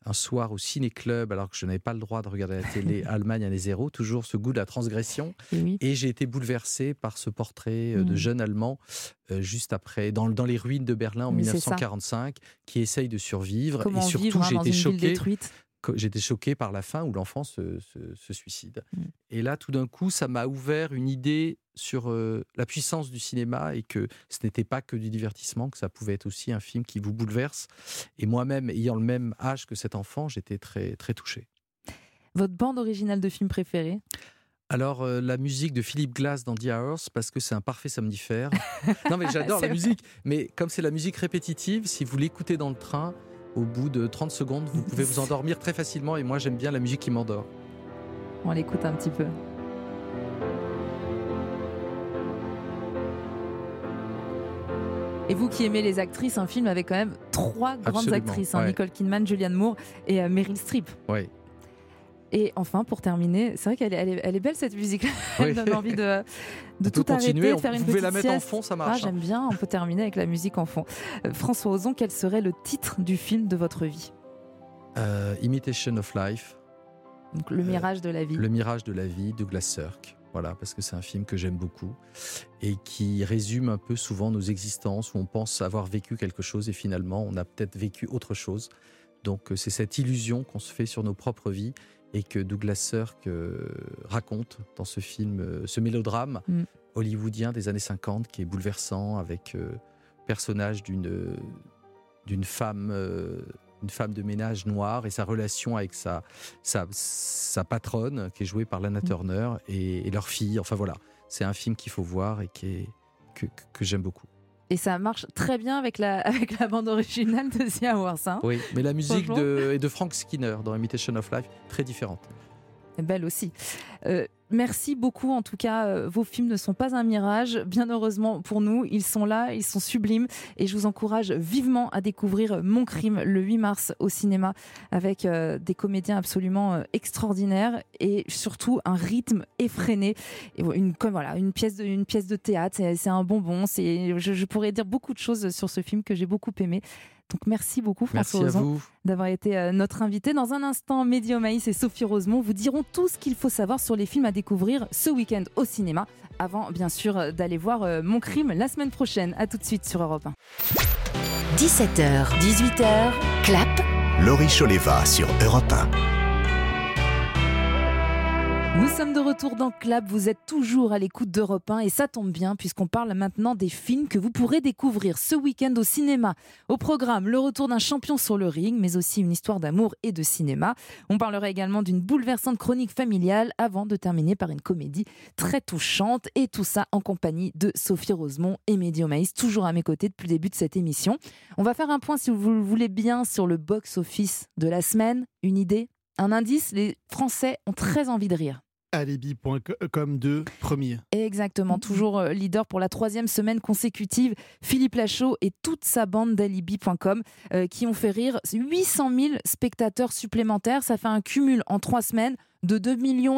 [SPEAKER 13] un soir au ciné-club, alors que je n'avais pas le droit de regarder à la télé, Allemagne année zéro, toujours ce goût de la transgression.
[SPEAKER 3] Et oui.
[SPEAKER 13] Et j'ai été bouleversé par ce portrait euh, de
[SPEAKER 3] Mhm.
[SPEAKER 13] jeune Allemand, euh, juste après, dans, dans les ruines de Berlin en
[SPEAKER 3] Mais c'est ça.
[SPEAKER 13] 1945, qui essaye de survivre.
[SPEAKER 3] Comment
[SPEAKER 13] et surtout,
[SPEAKER 3] hein,
[SPEAKER 13] j'ai été choqué j'étais choqué par la fin où l'enfant se, se- se suicide.
[SPEAKER 3] Mm.
[SPEAKER 13] Et là, tout d'un coup, ça m'a ouvert une idée sur euh, la puissance du cinéma et que ce n'était pas que du divertissement, que ça pouvait être aussi un film qui vous bouleverse. Et moi-même, ayant le même âge que cet enfant, j'étais très, très touché.
[SPEAKER 3] Votre bande originale de film préférée?
[SPEAKER 13] Alors, euh, la musique de Philippe Glass dans The Hours, parce que c'est un parfait somnifère. non, mais j'adore la
[SPEAKER 3] vrai.
[SPEAKER 13] musique. Mais comme c'est la musique répétitive, si vous l'écoutez dans le train, au bout de 30 secondes, vous pouvez vous endormir très facilement. Et moi, j'aime bien la musique qui m'endort.
[SPEAKER 3] On l'écoute un petit peu. Et vous qui aimez les actrices, un film avec quand même trois grandes
[SPEAKER 13] Absolument,
[SPEAKER 3] actrices, hein,
[SPEAKER 13] ouais.
[SPEAKER 3] Nicole Kidman, Julianne Moore et euh, Meryl Streep.
[SPEAKER 13] Oui.
[SPEAKER 3] Et enfin, pour terminer, c'est vrai qu'elle est, elle est- elle est belle cette musique. Elle
[SPEAKER 13] Oui.
[SPEAKER 3] donne envie de, de tout arrêter, de faire une
[SPEAKER 13] vous pouvez
[SPEAKER 3] petite
[SPEAKER 13] la mettre en
[SPEAKER 3] sieste.
[SPEAKER 13] fond, ça
[SPEAKER 3] Ah,
[SPEAKER 13] marche, hein.
[SPEAKER 3] J'aime bien, on peut terminer avec la musique en fond. Euh, François Ozon, quel serait le titre du film de votre vie?
[SPEAKER 13] Euh, Imitation of Life,
[SPEAKER 3] Donc, Le mirage de la vie.
[SPEAKER 13] Euh, Le mirage de la vie, Douglas Sirk. Voilà, parce que c'est un film que j'aime beaucoup et qui résume un peu souvent nos existences où on pense avoir vécu quelque chose et finalement on a peut-être vécu autre chose. Donc euh, c'est cette illusion qu'on se fait sur nos propres vies et que Douglas Sirk euh, raconte dans ce film, euh, ce mélodrame
[SPEAKER 3] Mm.
[SPEAKER 13] hollywoodien des années 50 qui est bouleversant avec euh, personnage d'une d'une femme une femme de ménage noire et sa relation avec sa, sa, sa patronne qui est jouée par Lana Turner et, et leur fille. Enfin voilà, c'est un film qu'il faut voir et qui est, que, que- que j'aime beaucoup.
[SPEAKER 3] Et ça marche très bien avec la, avec la bande originale de The Hours. hein.
[SPEAKER 13] Oui, mais la musique de, est de Frank Skinner dans Imitation of Life, très différente.
[SPEAKER 3] Belle aussi. Euh, merci beaucoup. En tout cas, euh, vos films ne sont pas un mirage. Bien heureusement pour nous, ils sont là, ils sont sublimes. Et je vous encourage vivement à découvrir Mon crime le 8 mars au cinéma avec euh, des comédiens absolument extraordinaires et surtout un rythme effréné. Une, comme, voilà, une, pièce de, théâtre, c'est un bonbon. Je pourrais dire beaucoup de choses sur ce film que j'ai beaucoup aimé. Donc merci beaucoup François
[SPEAKER 13] Merci
[SPEAKER 3] Ozon d'avoir été euh, notre invité. Dans un instant, Mehdi Omaïs et Sophie Rosemont vous diront tout ce qu'il faut savoir sur les films à découvrir ce week-end au cinéma, avant bien sûr euh, d'aller voir euh, Mon crime la semaine prochaine. À tout de suite sur Europe 1.
[SPEAKER 2] 17h, 18h, clap.
[SPEAKER 1] Laurie Choleva sur Europe 1.
[SPEAKER 3] Nous sommes de retour dans Clap, vous êtes toujours à l'écoute d'Europe 1 et ça tombe bien puisqu'on parle maintenant des films que vous pourrez découvrir ce week-end au cinéma. Au programme, le retour d'un champion sur le ring, mais aussi une histoire d'amour et de cinéma. On parlera également d'une bouleversante chronique familiale avant de terminer par une comédie très touchante et tout ça en compagnie de Sophie Rosemont et Mehdi Omaïs, toujours à mes côtés depuis le début de cette émission. On va faire un point si vous le voulez bien sur le box-office de la semaine. Une idée? Un indice, les Français ont très envie de rire.
[SPEAKER 5] Alibi.com de premier.
[SPEAKER 3] Exactement, toujours euh, leader pour la troisième semaine consécutive. Philippe Lachaud et toute sa bande d'Alibi.com euh, qui ont fait rire 800 000 spectateurs supplémentaires. Ça fait un cumul en trois semaines de 2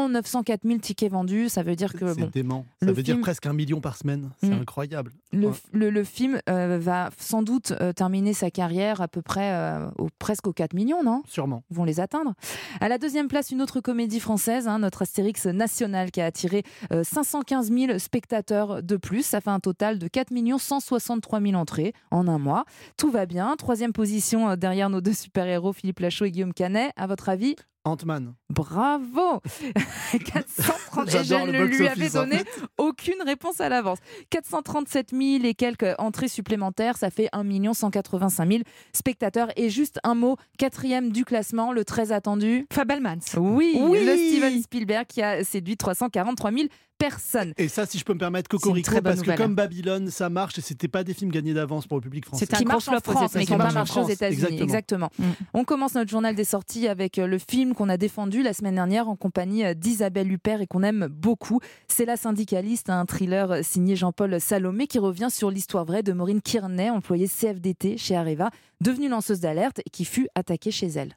[SPEAKER 3] 904 000 tickets vendus. Ça veut dire que.
[SPEAKER 5] C'est
[SPEAKER 3] Bon,
[SPEAKER 5] dément. Ça veut dire
[SPEAKER 3] film-
[SPEAKER 5] presque un million par semaine. C'est
[SPEAKER 3] Mm.
[SPEAKER 5] incroyable.
[SPEAKER 3] le,
[SPEAKER 5] Ouais.
[SPEAKER 3] le- le film euh, va sans doute euh, terminer sa carrière à peu près euh, au, presque aux 4 millions, non?
[SPEAKER 5] Sûrement.
[SPEAKER 3] Ils vont les atteindre. À la deuxième place, une autre comédie française, hein, notre Astérix national, qui a attiré euh, 515 000 spectateurs de plus. Ça fait un total de 4 163 000 entrées en un mois. Tout va bien. Troisième position derrière nos deux super-héros, Philippe Lachaud et Guillaume Canet. À votre avis
[SPEAKER 5] Ant-Man.
[SPEAKER 3] Bravo 430 et je
[SPEAKER 5] J'adore le
[SPEAKER 3] ne lui avais
[SPEAKER 5] en
[SPEAKER 3] donné aucune réponse à l'avance. 437 000 et quelques entrées supplémentaires, ça fait 1 185 000 spectateurs. Et juste un mot, quatrième du classement, le très attendu.
[SPEAKER 4] Fabelmans.
[SPEAKER 3] Oui,
[SPEAKER 5] Oui.
[SPEAKER 3] le Steven Spielberg qui a séduit 343 000 personnes.
[SPEAKER 5] Et ça, si je peux me permettre,
[SPEAKER 3] C'est
[SPEAKER 5] Cocorico, parce que comme Babylone, ça marche et c'était pas des films gagnés d'avance pour le public français.
[SPEAKER 4] C'était un
[SPEAKER 3] marche en France, mais qui n'a pas marché aux États-Unis.
[SPEAKER 5] exactement.
[SPEAKER 3] Exactement.
[SPEAKER 4] Mm.
[SPEAKER 3] On commence notre journal des sorties avec euh, le film qu'on a défendu la semaine dernière en compagnie euh, d'Isabelle Huppert et qu'on aime beaucoup. C'est La syndicaliste, un thriller euh, signé Jean-Paul Salomé qui revient sur l'histoire vraie de Maureen Kearney, employée CFDT chez Areva, devenue lanceuse d'alerte et qui fut attaquée chez elle.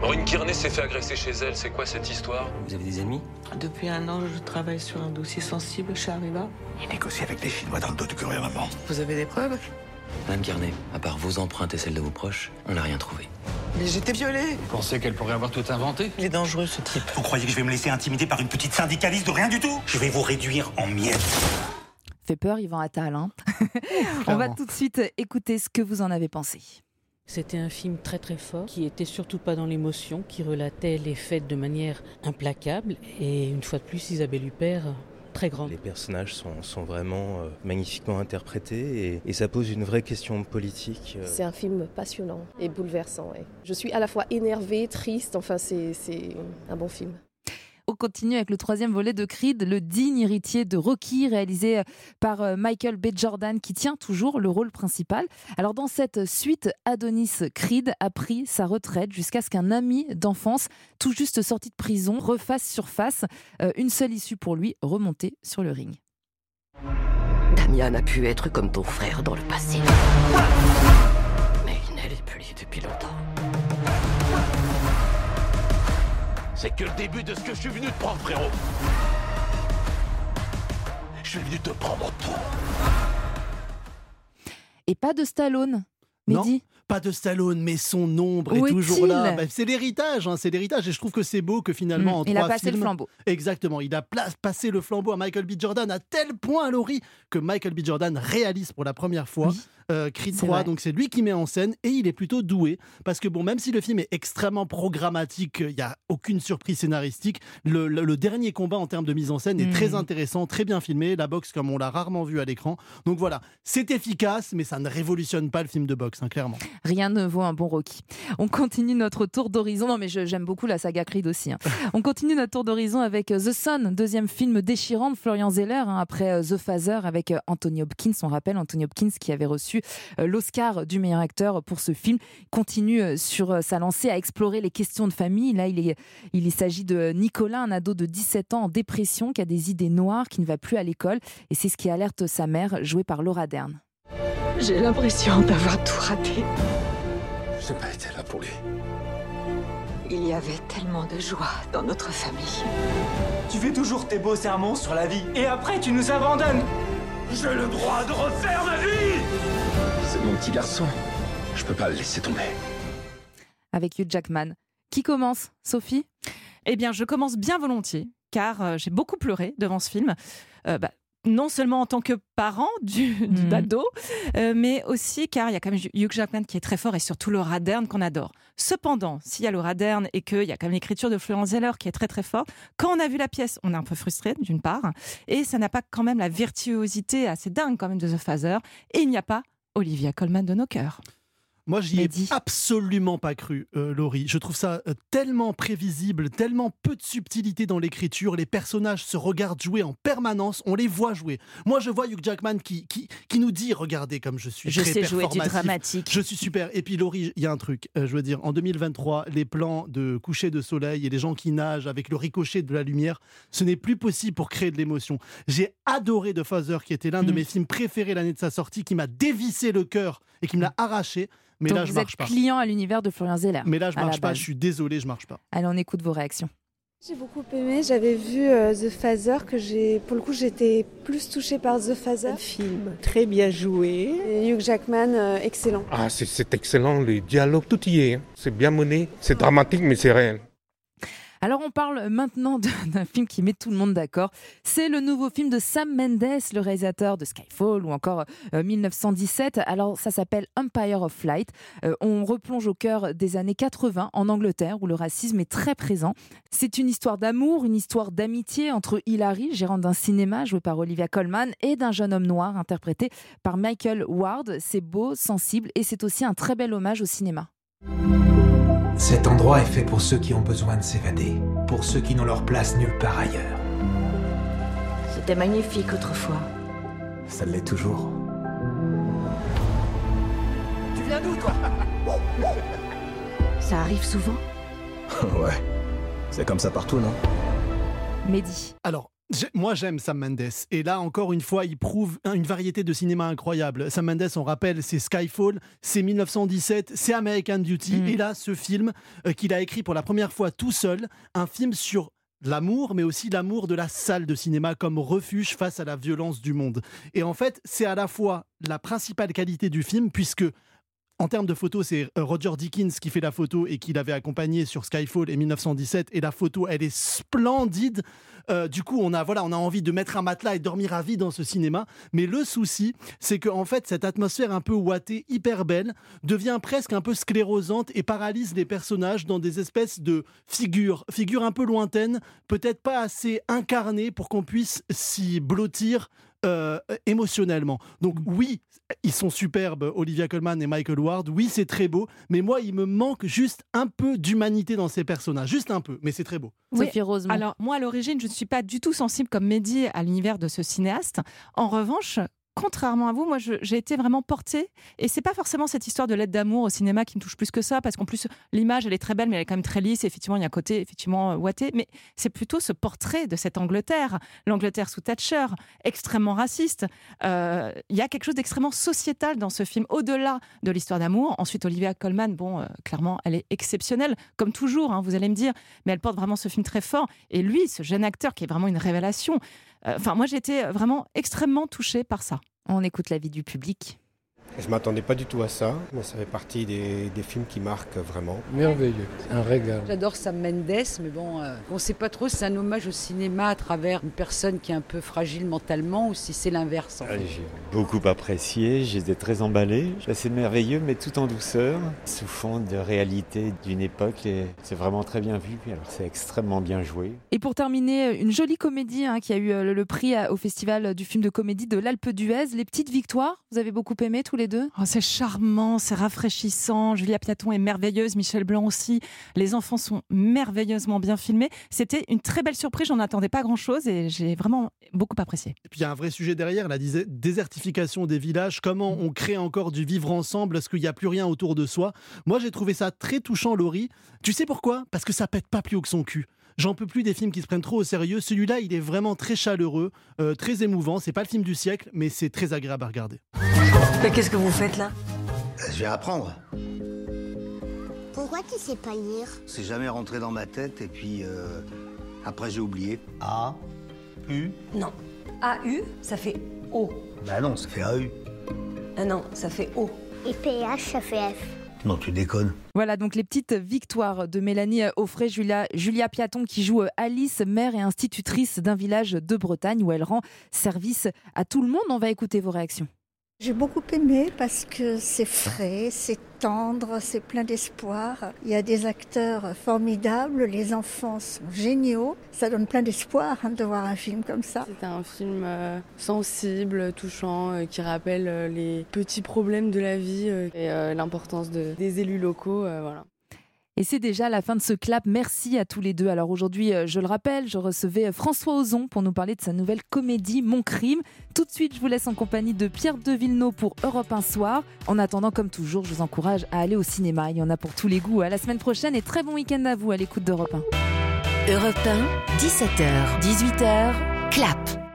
[SPEAKER 20] Maureen Kearney s'est fait agresser chez elle, c'est quoi cette histoire?
[SPEAKER 21] Vous avez des ennemis
[SPEAKER 22] Depuis un an, je travaille sur un dossier sensible chez Arriva.
[SPEAKER 14] Il négocie avec les Chinois dans le dos du gouvernement.
[SPEAKER 22] Vous avez des preuves?
[SPEAKER 21] Madame Kearney, à part vos empreintes et celles de vos proches, on n'a rien trouvé.
[SPEAKER 22] Mais j'étais violée
[SPEAKER 20] Vous pensez qu'elle pourrait avoir tout inventé?
[SPEAKER 22] Il est dangereux ce type.
[SPEAKER 14] Vous croyez que je vais me laisser intimider par une petite syndicaliste de rien du tout? Je vais vous réduire en miettes.
[SPEAKER 3] Fait peur, Yvan Attal. hein. On va tout de suite écouter ce que vous en avez pensé.
[SPEAKER 23] C'était un film très très fort, qui était surtout pas dans l'émotion, qui relatait les faits de manière implacable. Et une fois de plus, Isabelle Huppert, très.
[SPEAKER 24] Les personnages sont, sont vraiment euh, magnifiquement interprétés et, et ça pose une vraie question politique. euh.
[SPEAKER 25] C'est un film passionnant et bouleversant. ouais. Je suis à la fois énervée, triste, enfin c'est c'est un bon film.
[SPEAKER 3] On continue avec le troisième volet de Creed, le digne héritier de Rocky, réalisé par euh, Michael B. Jordan, qui tient toujours le rôle principal. Alors, dans cette suite, Adonis Creed a pris sa retraite jusqu'à ce qu'un ami d'enfance, tout juste sorti de prison, refasse surface. Euh, une seule issue pour lui, remonter sur le ring.
[SPEAKER 26] Damian a pu être comme ton frère dans le passé. Mais il ne l'est plus depuis longtemps.
[SPEAKER 27] C'est que le début de ce que je suis venu te prendre, frérot. Je suis venu te prendre tout.
[SPEAKER 3] Et pas de Stallone.
[SPEAKER 5] Non,
[SPEAKER 3] Mehdi
[SPEAKER 5] pas de Stallone, mais son ombre est toujours là. Bah, c'est l'héritage, hein, c'est l'héritage. Et je trouve que c'est beau que finalement,
[SPEAKER 3] Mm,
[SPEAKER 5] en
[SPEAKER 3] il a passé le flambeau.
[SPEAKER 5] Exactement, il a passé le flambeau à Michael B. Jordan à tel point, Laurie, que Michael B. Jordan réalise pour la première fois euh, Creed
[SPEAKER 3] C'est
[SPEAKER 5] 3.
[SPEAKER 3] vrai.
[SPEAKER 5] Donc c'est lui qui met en scène et il est plutôt doué. Parce que bon, même si le film est extrêmement programmatique, il n'y a aucune surprise scénaristique, le, le- le dernier combat en termes de mise en scène est très intéressant, très bien filmé. La boxe comme on l'a rarement vu à l'écran. Donc voilà, c'est efficace, mais ça ne révolutionne pas le film de boxe, hein, clairement.
[SPEAKER 3] Rien ne vaut un bon Rocky. On continue notre tour d'horizon. Non, mais je- j'aime beaucoup la saga Creed aussi. hein. On continue notre tour d'horizon avec euh, The Sun, deuxième film déchirant de Florian Zeller, hein, après euh, The Phaser avec euh, Anthony Hopkins. On rappelle Anthony Hopkins qui avait reçu euh, l'Oscar du meilleur acteur pour ce film. Continue euh, sur euh, sa lancée à explorer les questions de famille. Là, il, est, il s'agit de Nicolas, un ado de 17 ans en dépression qui a des idées noires, qui ne va plus à l'école. Et c'est ce qui alerte sa mère, jouée par Laura Dern.
[SPEAKER 22] J'ai l'impression d'avoir tout raté.
[SPEAKER 27] J'ai pas été là pour lui.
[SPEAKER 22] Il y avait tellement de joie dans notre famille.
[SPEAKER 28] Tu fais toujours tes beaux sermons sur la vie et après tu nous abandonnes.
[SPEAKER 27] J'ai le droit de refaire ma vie C'est mon petit garçon. Je peux pas le laisser tomber.
[SPEAKER 3] avec Hugh Jackman. Qui commence Sophie?
[SPEAKER 4] Eh bien, je commence bien volontiers, car euh, j'ai beaucoup pleuré devant ce film. Euh, bah, non seulement en tant que parent du, du
[SPEAKER 3] Mm.
[SPEAKER 4] d'ado, euh, mais aussi car il y a quand même Hugh Jackman qui est très fort et surtout Laura Dern qu'on adore. Cependant, s'il y a Laura Dern et qu'il y a quand même l'écriture de Florence Zeller qui est très très forte, quand on a vu la pièce, on est un peu frustré d'une part, et ça n'a pas quand même la virtuosité assez dingue quand même de The Father, et il n'y a pas Olivia Colman de nos cœurs.
[SPEAKER 5] Moi, j'y ai absolument pas cru, euh, Laurie. Je trouve ça euh, tellement prévisible, tellement peu de subtilité dans l'écriture. Les personnages se regardent jouer en permanence, on les voit jouer. Moi, je vois Hugh Jackman qui, qui, qui nous dit Regardez comme je suis
[SPEAKER 4] Je
[SPEAKER 5] très
[SPEAKER 4] sais jouer du dramatique.
[SPEAKER 5] Je suis super. Et puis, Laurie, il y a un truc. euh, je veux dire, en 2023, les plans de coucher de soleil et les gens qui nagent avec le ricochet de la lumière, ce n'est plus possible pour créer de l'émotion. J'ai adoré The Father, qui était l'un de
[SPEAKER 3] Mm.
[SPEAKER 5] mes films préférés l'année de sa sortie, qui m'a dévissé le cœur et qui me l'a arraché. Mais
[SPEAKER 3] Donc
[SPEAKER 5] là, je
[SPEAKER 3] vous êtes
[SPEAKER 5] marche pas.
[SPEAKER 3] client à l'univers de Florian Zeller.
[SPEAKER 5] Mais là, je marche pas.
[SPEAKER 3] base.
[SPEAKER 5] Je suis désolé, je marche pas.
[SPEAKER 3] Allez, on écoute vos réactions.
[SPEAKER 29] J'ai beaucoup aimé, j'avais vu euh, The Father que j'ai pour le coup j'étais plus touchée par The Father. Un film très bien joué. Et Hugh Jackman euh, excellent.
[SPEAKER 30] Ah, c'est- c'est excellent, les dialogues, tout y est. hein. C'est bien mené, c'est dramatique, mais c'est réel.
[SPEAKER 3] Alors on parle maintenant d'un film qui met tout le monde d'accord. C'est le nouveau film de Sam Mendes, le réalisateur de Skyfall ou encore euh, 1917. Alors ça s'appelle Empire of Flight. Euh, on replonge au cœur des années 80 en Angleterre où le racisme est très présent. C'est une histoire d'amour, une histoire d'amitié entre Hilary, gérante d'un cinéma joué par Olivia Colman, et d'un jeune homme noir interprété par Michael Ward. C'est beau, sensible et c'est aussi un très bel hommage au cinéma.
[SPEAKER 31] Cet endroit est fait pour ceux qui ont besoin de s'évader, pour ceux qui n'ont leur place nulle part ailleurs.
[SPEAKER 32] C'était magnifique autrefois.
[SPEAKER 31] Ça l'est toujours.
[SPEAKER 32] Tu viens d'où, toi? Ça arrive souvent?
[SPEAKER 31] Ouais. C'est comme ça partout, non?
[SPEAKER 3] Mehdi.
[SPEAKER 5] Alors, moi j'aime Sam Mendes. Et là, encore une fois, il prouve un- une variété de cinéma incroyable. Sam Mendes, on rappelle, c'est Skyfall, c'est 1917, c'est American Beauty.
[SPEAKER 3] Mm.
[SPEAKER 5] Et là, ce film euh, qu'il a écrit pour la première fois tout seul, un film sur l'amour, mais aussi l'amour de la salle de cinéma comme refuge face à la violence du monde. Et en fait, c'est à la fois la principale qualité du film, puisque en termes de photos, c'est euh, Roger Dickens qui fait la photo et qui l'avait accompagné sur Skyfall et 1917. Et la photo, elle est splendide. Euh, du coup, on a, voilà, on a envie de mettre un matelas et dormir à vie dans ce cinéma. Mais le souci, c'est que en fait, cette atmosphère un peu ouatée, hyper belle, devient presque un peu sclérosante et paralyse les personnages dans des espèces de figures, figures un peu lointaines, peut-être pas assez incarnées pour qu'on puisse s'y blottir euh, émotionnellement. Donc oui, ils sont superbes, Olivia Colman et Michael Ward. Oui, c'est très beau, mais moi, il me manque juste un peu d'humanité dans ces personnages, juste un peu, mais c'est très beau.
[SPEAKER 4] Oui. Alors, moi, à l'origine, je ne suis pas du tout sensible comme Mehdi à l'univers de ce cinéaste. En revanche, contrairement à vous, moi, j'ai été vraiment portée. Et c'est pas forcément cette histoire de lettre d'amour au cinéma qui me touche plus que ça, parce qu'en plus, l'image, elle est très belle, mais elle est quand même très lisse. Et effectivement, il y a un côté, effectivement, euh, ouaté. Mais c'est plutôt ce portrait de cette Angleterre, l'Angleterre sous Thatcher, extrêmement raciste. Euh, Il y a quelque chose d'extrêmement sociétal dans ce film, au-delà de l'histoire d'amour. Ensuite, Olivia Colman, bon, euh, clairement, elle est exceptionnelle, comme toujours, hein, vous allez me dire, mais elle porte vraiment ce film très fort. Et lui, ce jeune acteur qui est vraiment une révélation. Enfin, moi, été vraiment extrêmement touchée par ça.
[SPEAKER 3] On écoute l'avis du public.
[SPEAKER 33] Je m'attendais pas du tout à ça, mais ça fait partie des, des films qui marquent vraiment.
[SPEAKER 34] Merveilleux, un régal.
[SPEAKER 35] J'adore Sam Mendes, mais bon, euh, on ne sait pas trop si c'est un hommage au cinéma à travers une personne qui est un peu fragile mentalement ou si c'est l'inverse. en fait.
[SPEAKER 36] J'ai beaucoup apprécié, j'étais très emballé. C'est merveilleux, mais tout en douceur, sous fond de réalité d'une époque. Et c'est vraiment très bien vu. Alors c'est extrêmement bien joué.
[SPEAKER 3] Et pour terminer, une jolie comédie hein, qui a eu euh, le, le prix au Festival du film de comédie de l'Alpe d'Huez. Les petites victoires, vous avez beaucoup aimé tous les deux?
[SPEAKER 4] Oh, c'est charmant, c'est rafraîchissant. Julia Piaton est merveilleuse, Michel Blanc aussi. Les enfants sont merveilleusement bien filmés. C'était une très belle surprise, j'en attendais pas grand-chose et j'ai vraiment beaucoup apprécié.
[SPEAKER 5] Et puis il y a un vrai sujet derrière, la désertification des villages, comment on crée encore du vivre ensemble, parce qu'il n'y a plus rien autour de soi? Moi j'ai trouvé ça très touchant, Laurie. Tu sais pourquoi? Parce que ça pète pas plus haut que son cul. J'en peux plus des films qui se prennent trop au sérieux. Celui-là, il est vraiment très chaleureux, euh, très émouvant. C'est pas le film du siècle, mais c'est très agréable à regarder.
[SPEAKER 32] Mais qu'est-ce que vous faites là?
[SPEAKER 37] Je vais apprendre.
[SPEAKER 38] Pourquoi tu sais pas lire?
[SPEAKER 37] C'est jamais rentré dans ma tête et puis euh, après j'ai oublié. A, U.
[SPEAKER 32] Non. AU, ça fait O.
[SPEAKER 37] Bah non, ça fait AU.
[SPEAKER 32] Ah non, ça fait O.
[SPEAKER 38] Et PH, ça fait F.
[SPEAKER 37] Non, tu déconnes.
[SPEAKER 3] Voilà donc les petites victoires de Mélanie Offray, Julia, Julia Piaton qui joue euh, Alice, mère et institutrice d'un village de Bretagne où elle rend service à tout le monde. On va écouter vos réactions.
[SPEAKER 39] J'ai beaucoup aimé parce que c'est frais, c'est tendre, c'est plein d'espoir. Il y a des acteurs formidables, les enfants sont géniaux. Ça donne plein d'espoir hein, de voir un film comme ça.
[SPEAKER 40] C'est un film euh, sensible, touchant, euh, qui rappelle euh, les petits problèmes de la vie et l'importance de- des élus locaux. voilà.
[SPEAKER 3] Et c'est déjà la fin de ce clap. Merci à tous les deux. Alors aujourd'hui, euh, je le rappelle, je recevais euh, François Ozon pour nous parler de sa nouvelle comédie Mon crime. Tout de suite, je vous laisse en compagnie de Pierre de Villeneuve pour Europe 1 soir. En attendant, comme toujours, je vous encourage à aller au cinéma. Il y en a pour tous les goûts. À la semaine prochaine et très bon week-end à vous à l'écoute d'Europe 1.
[SPEAKER 41] Europe 1, 17h, 18h, clap.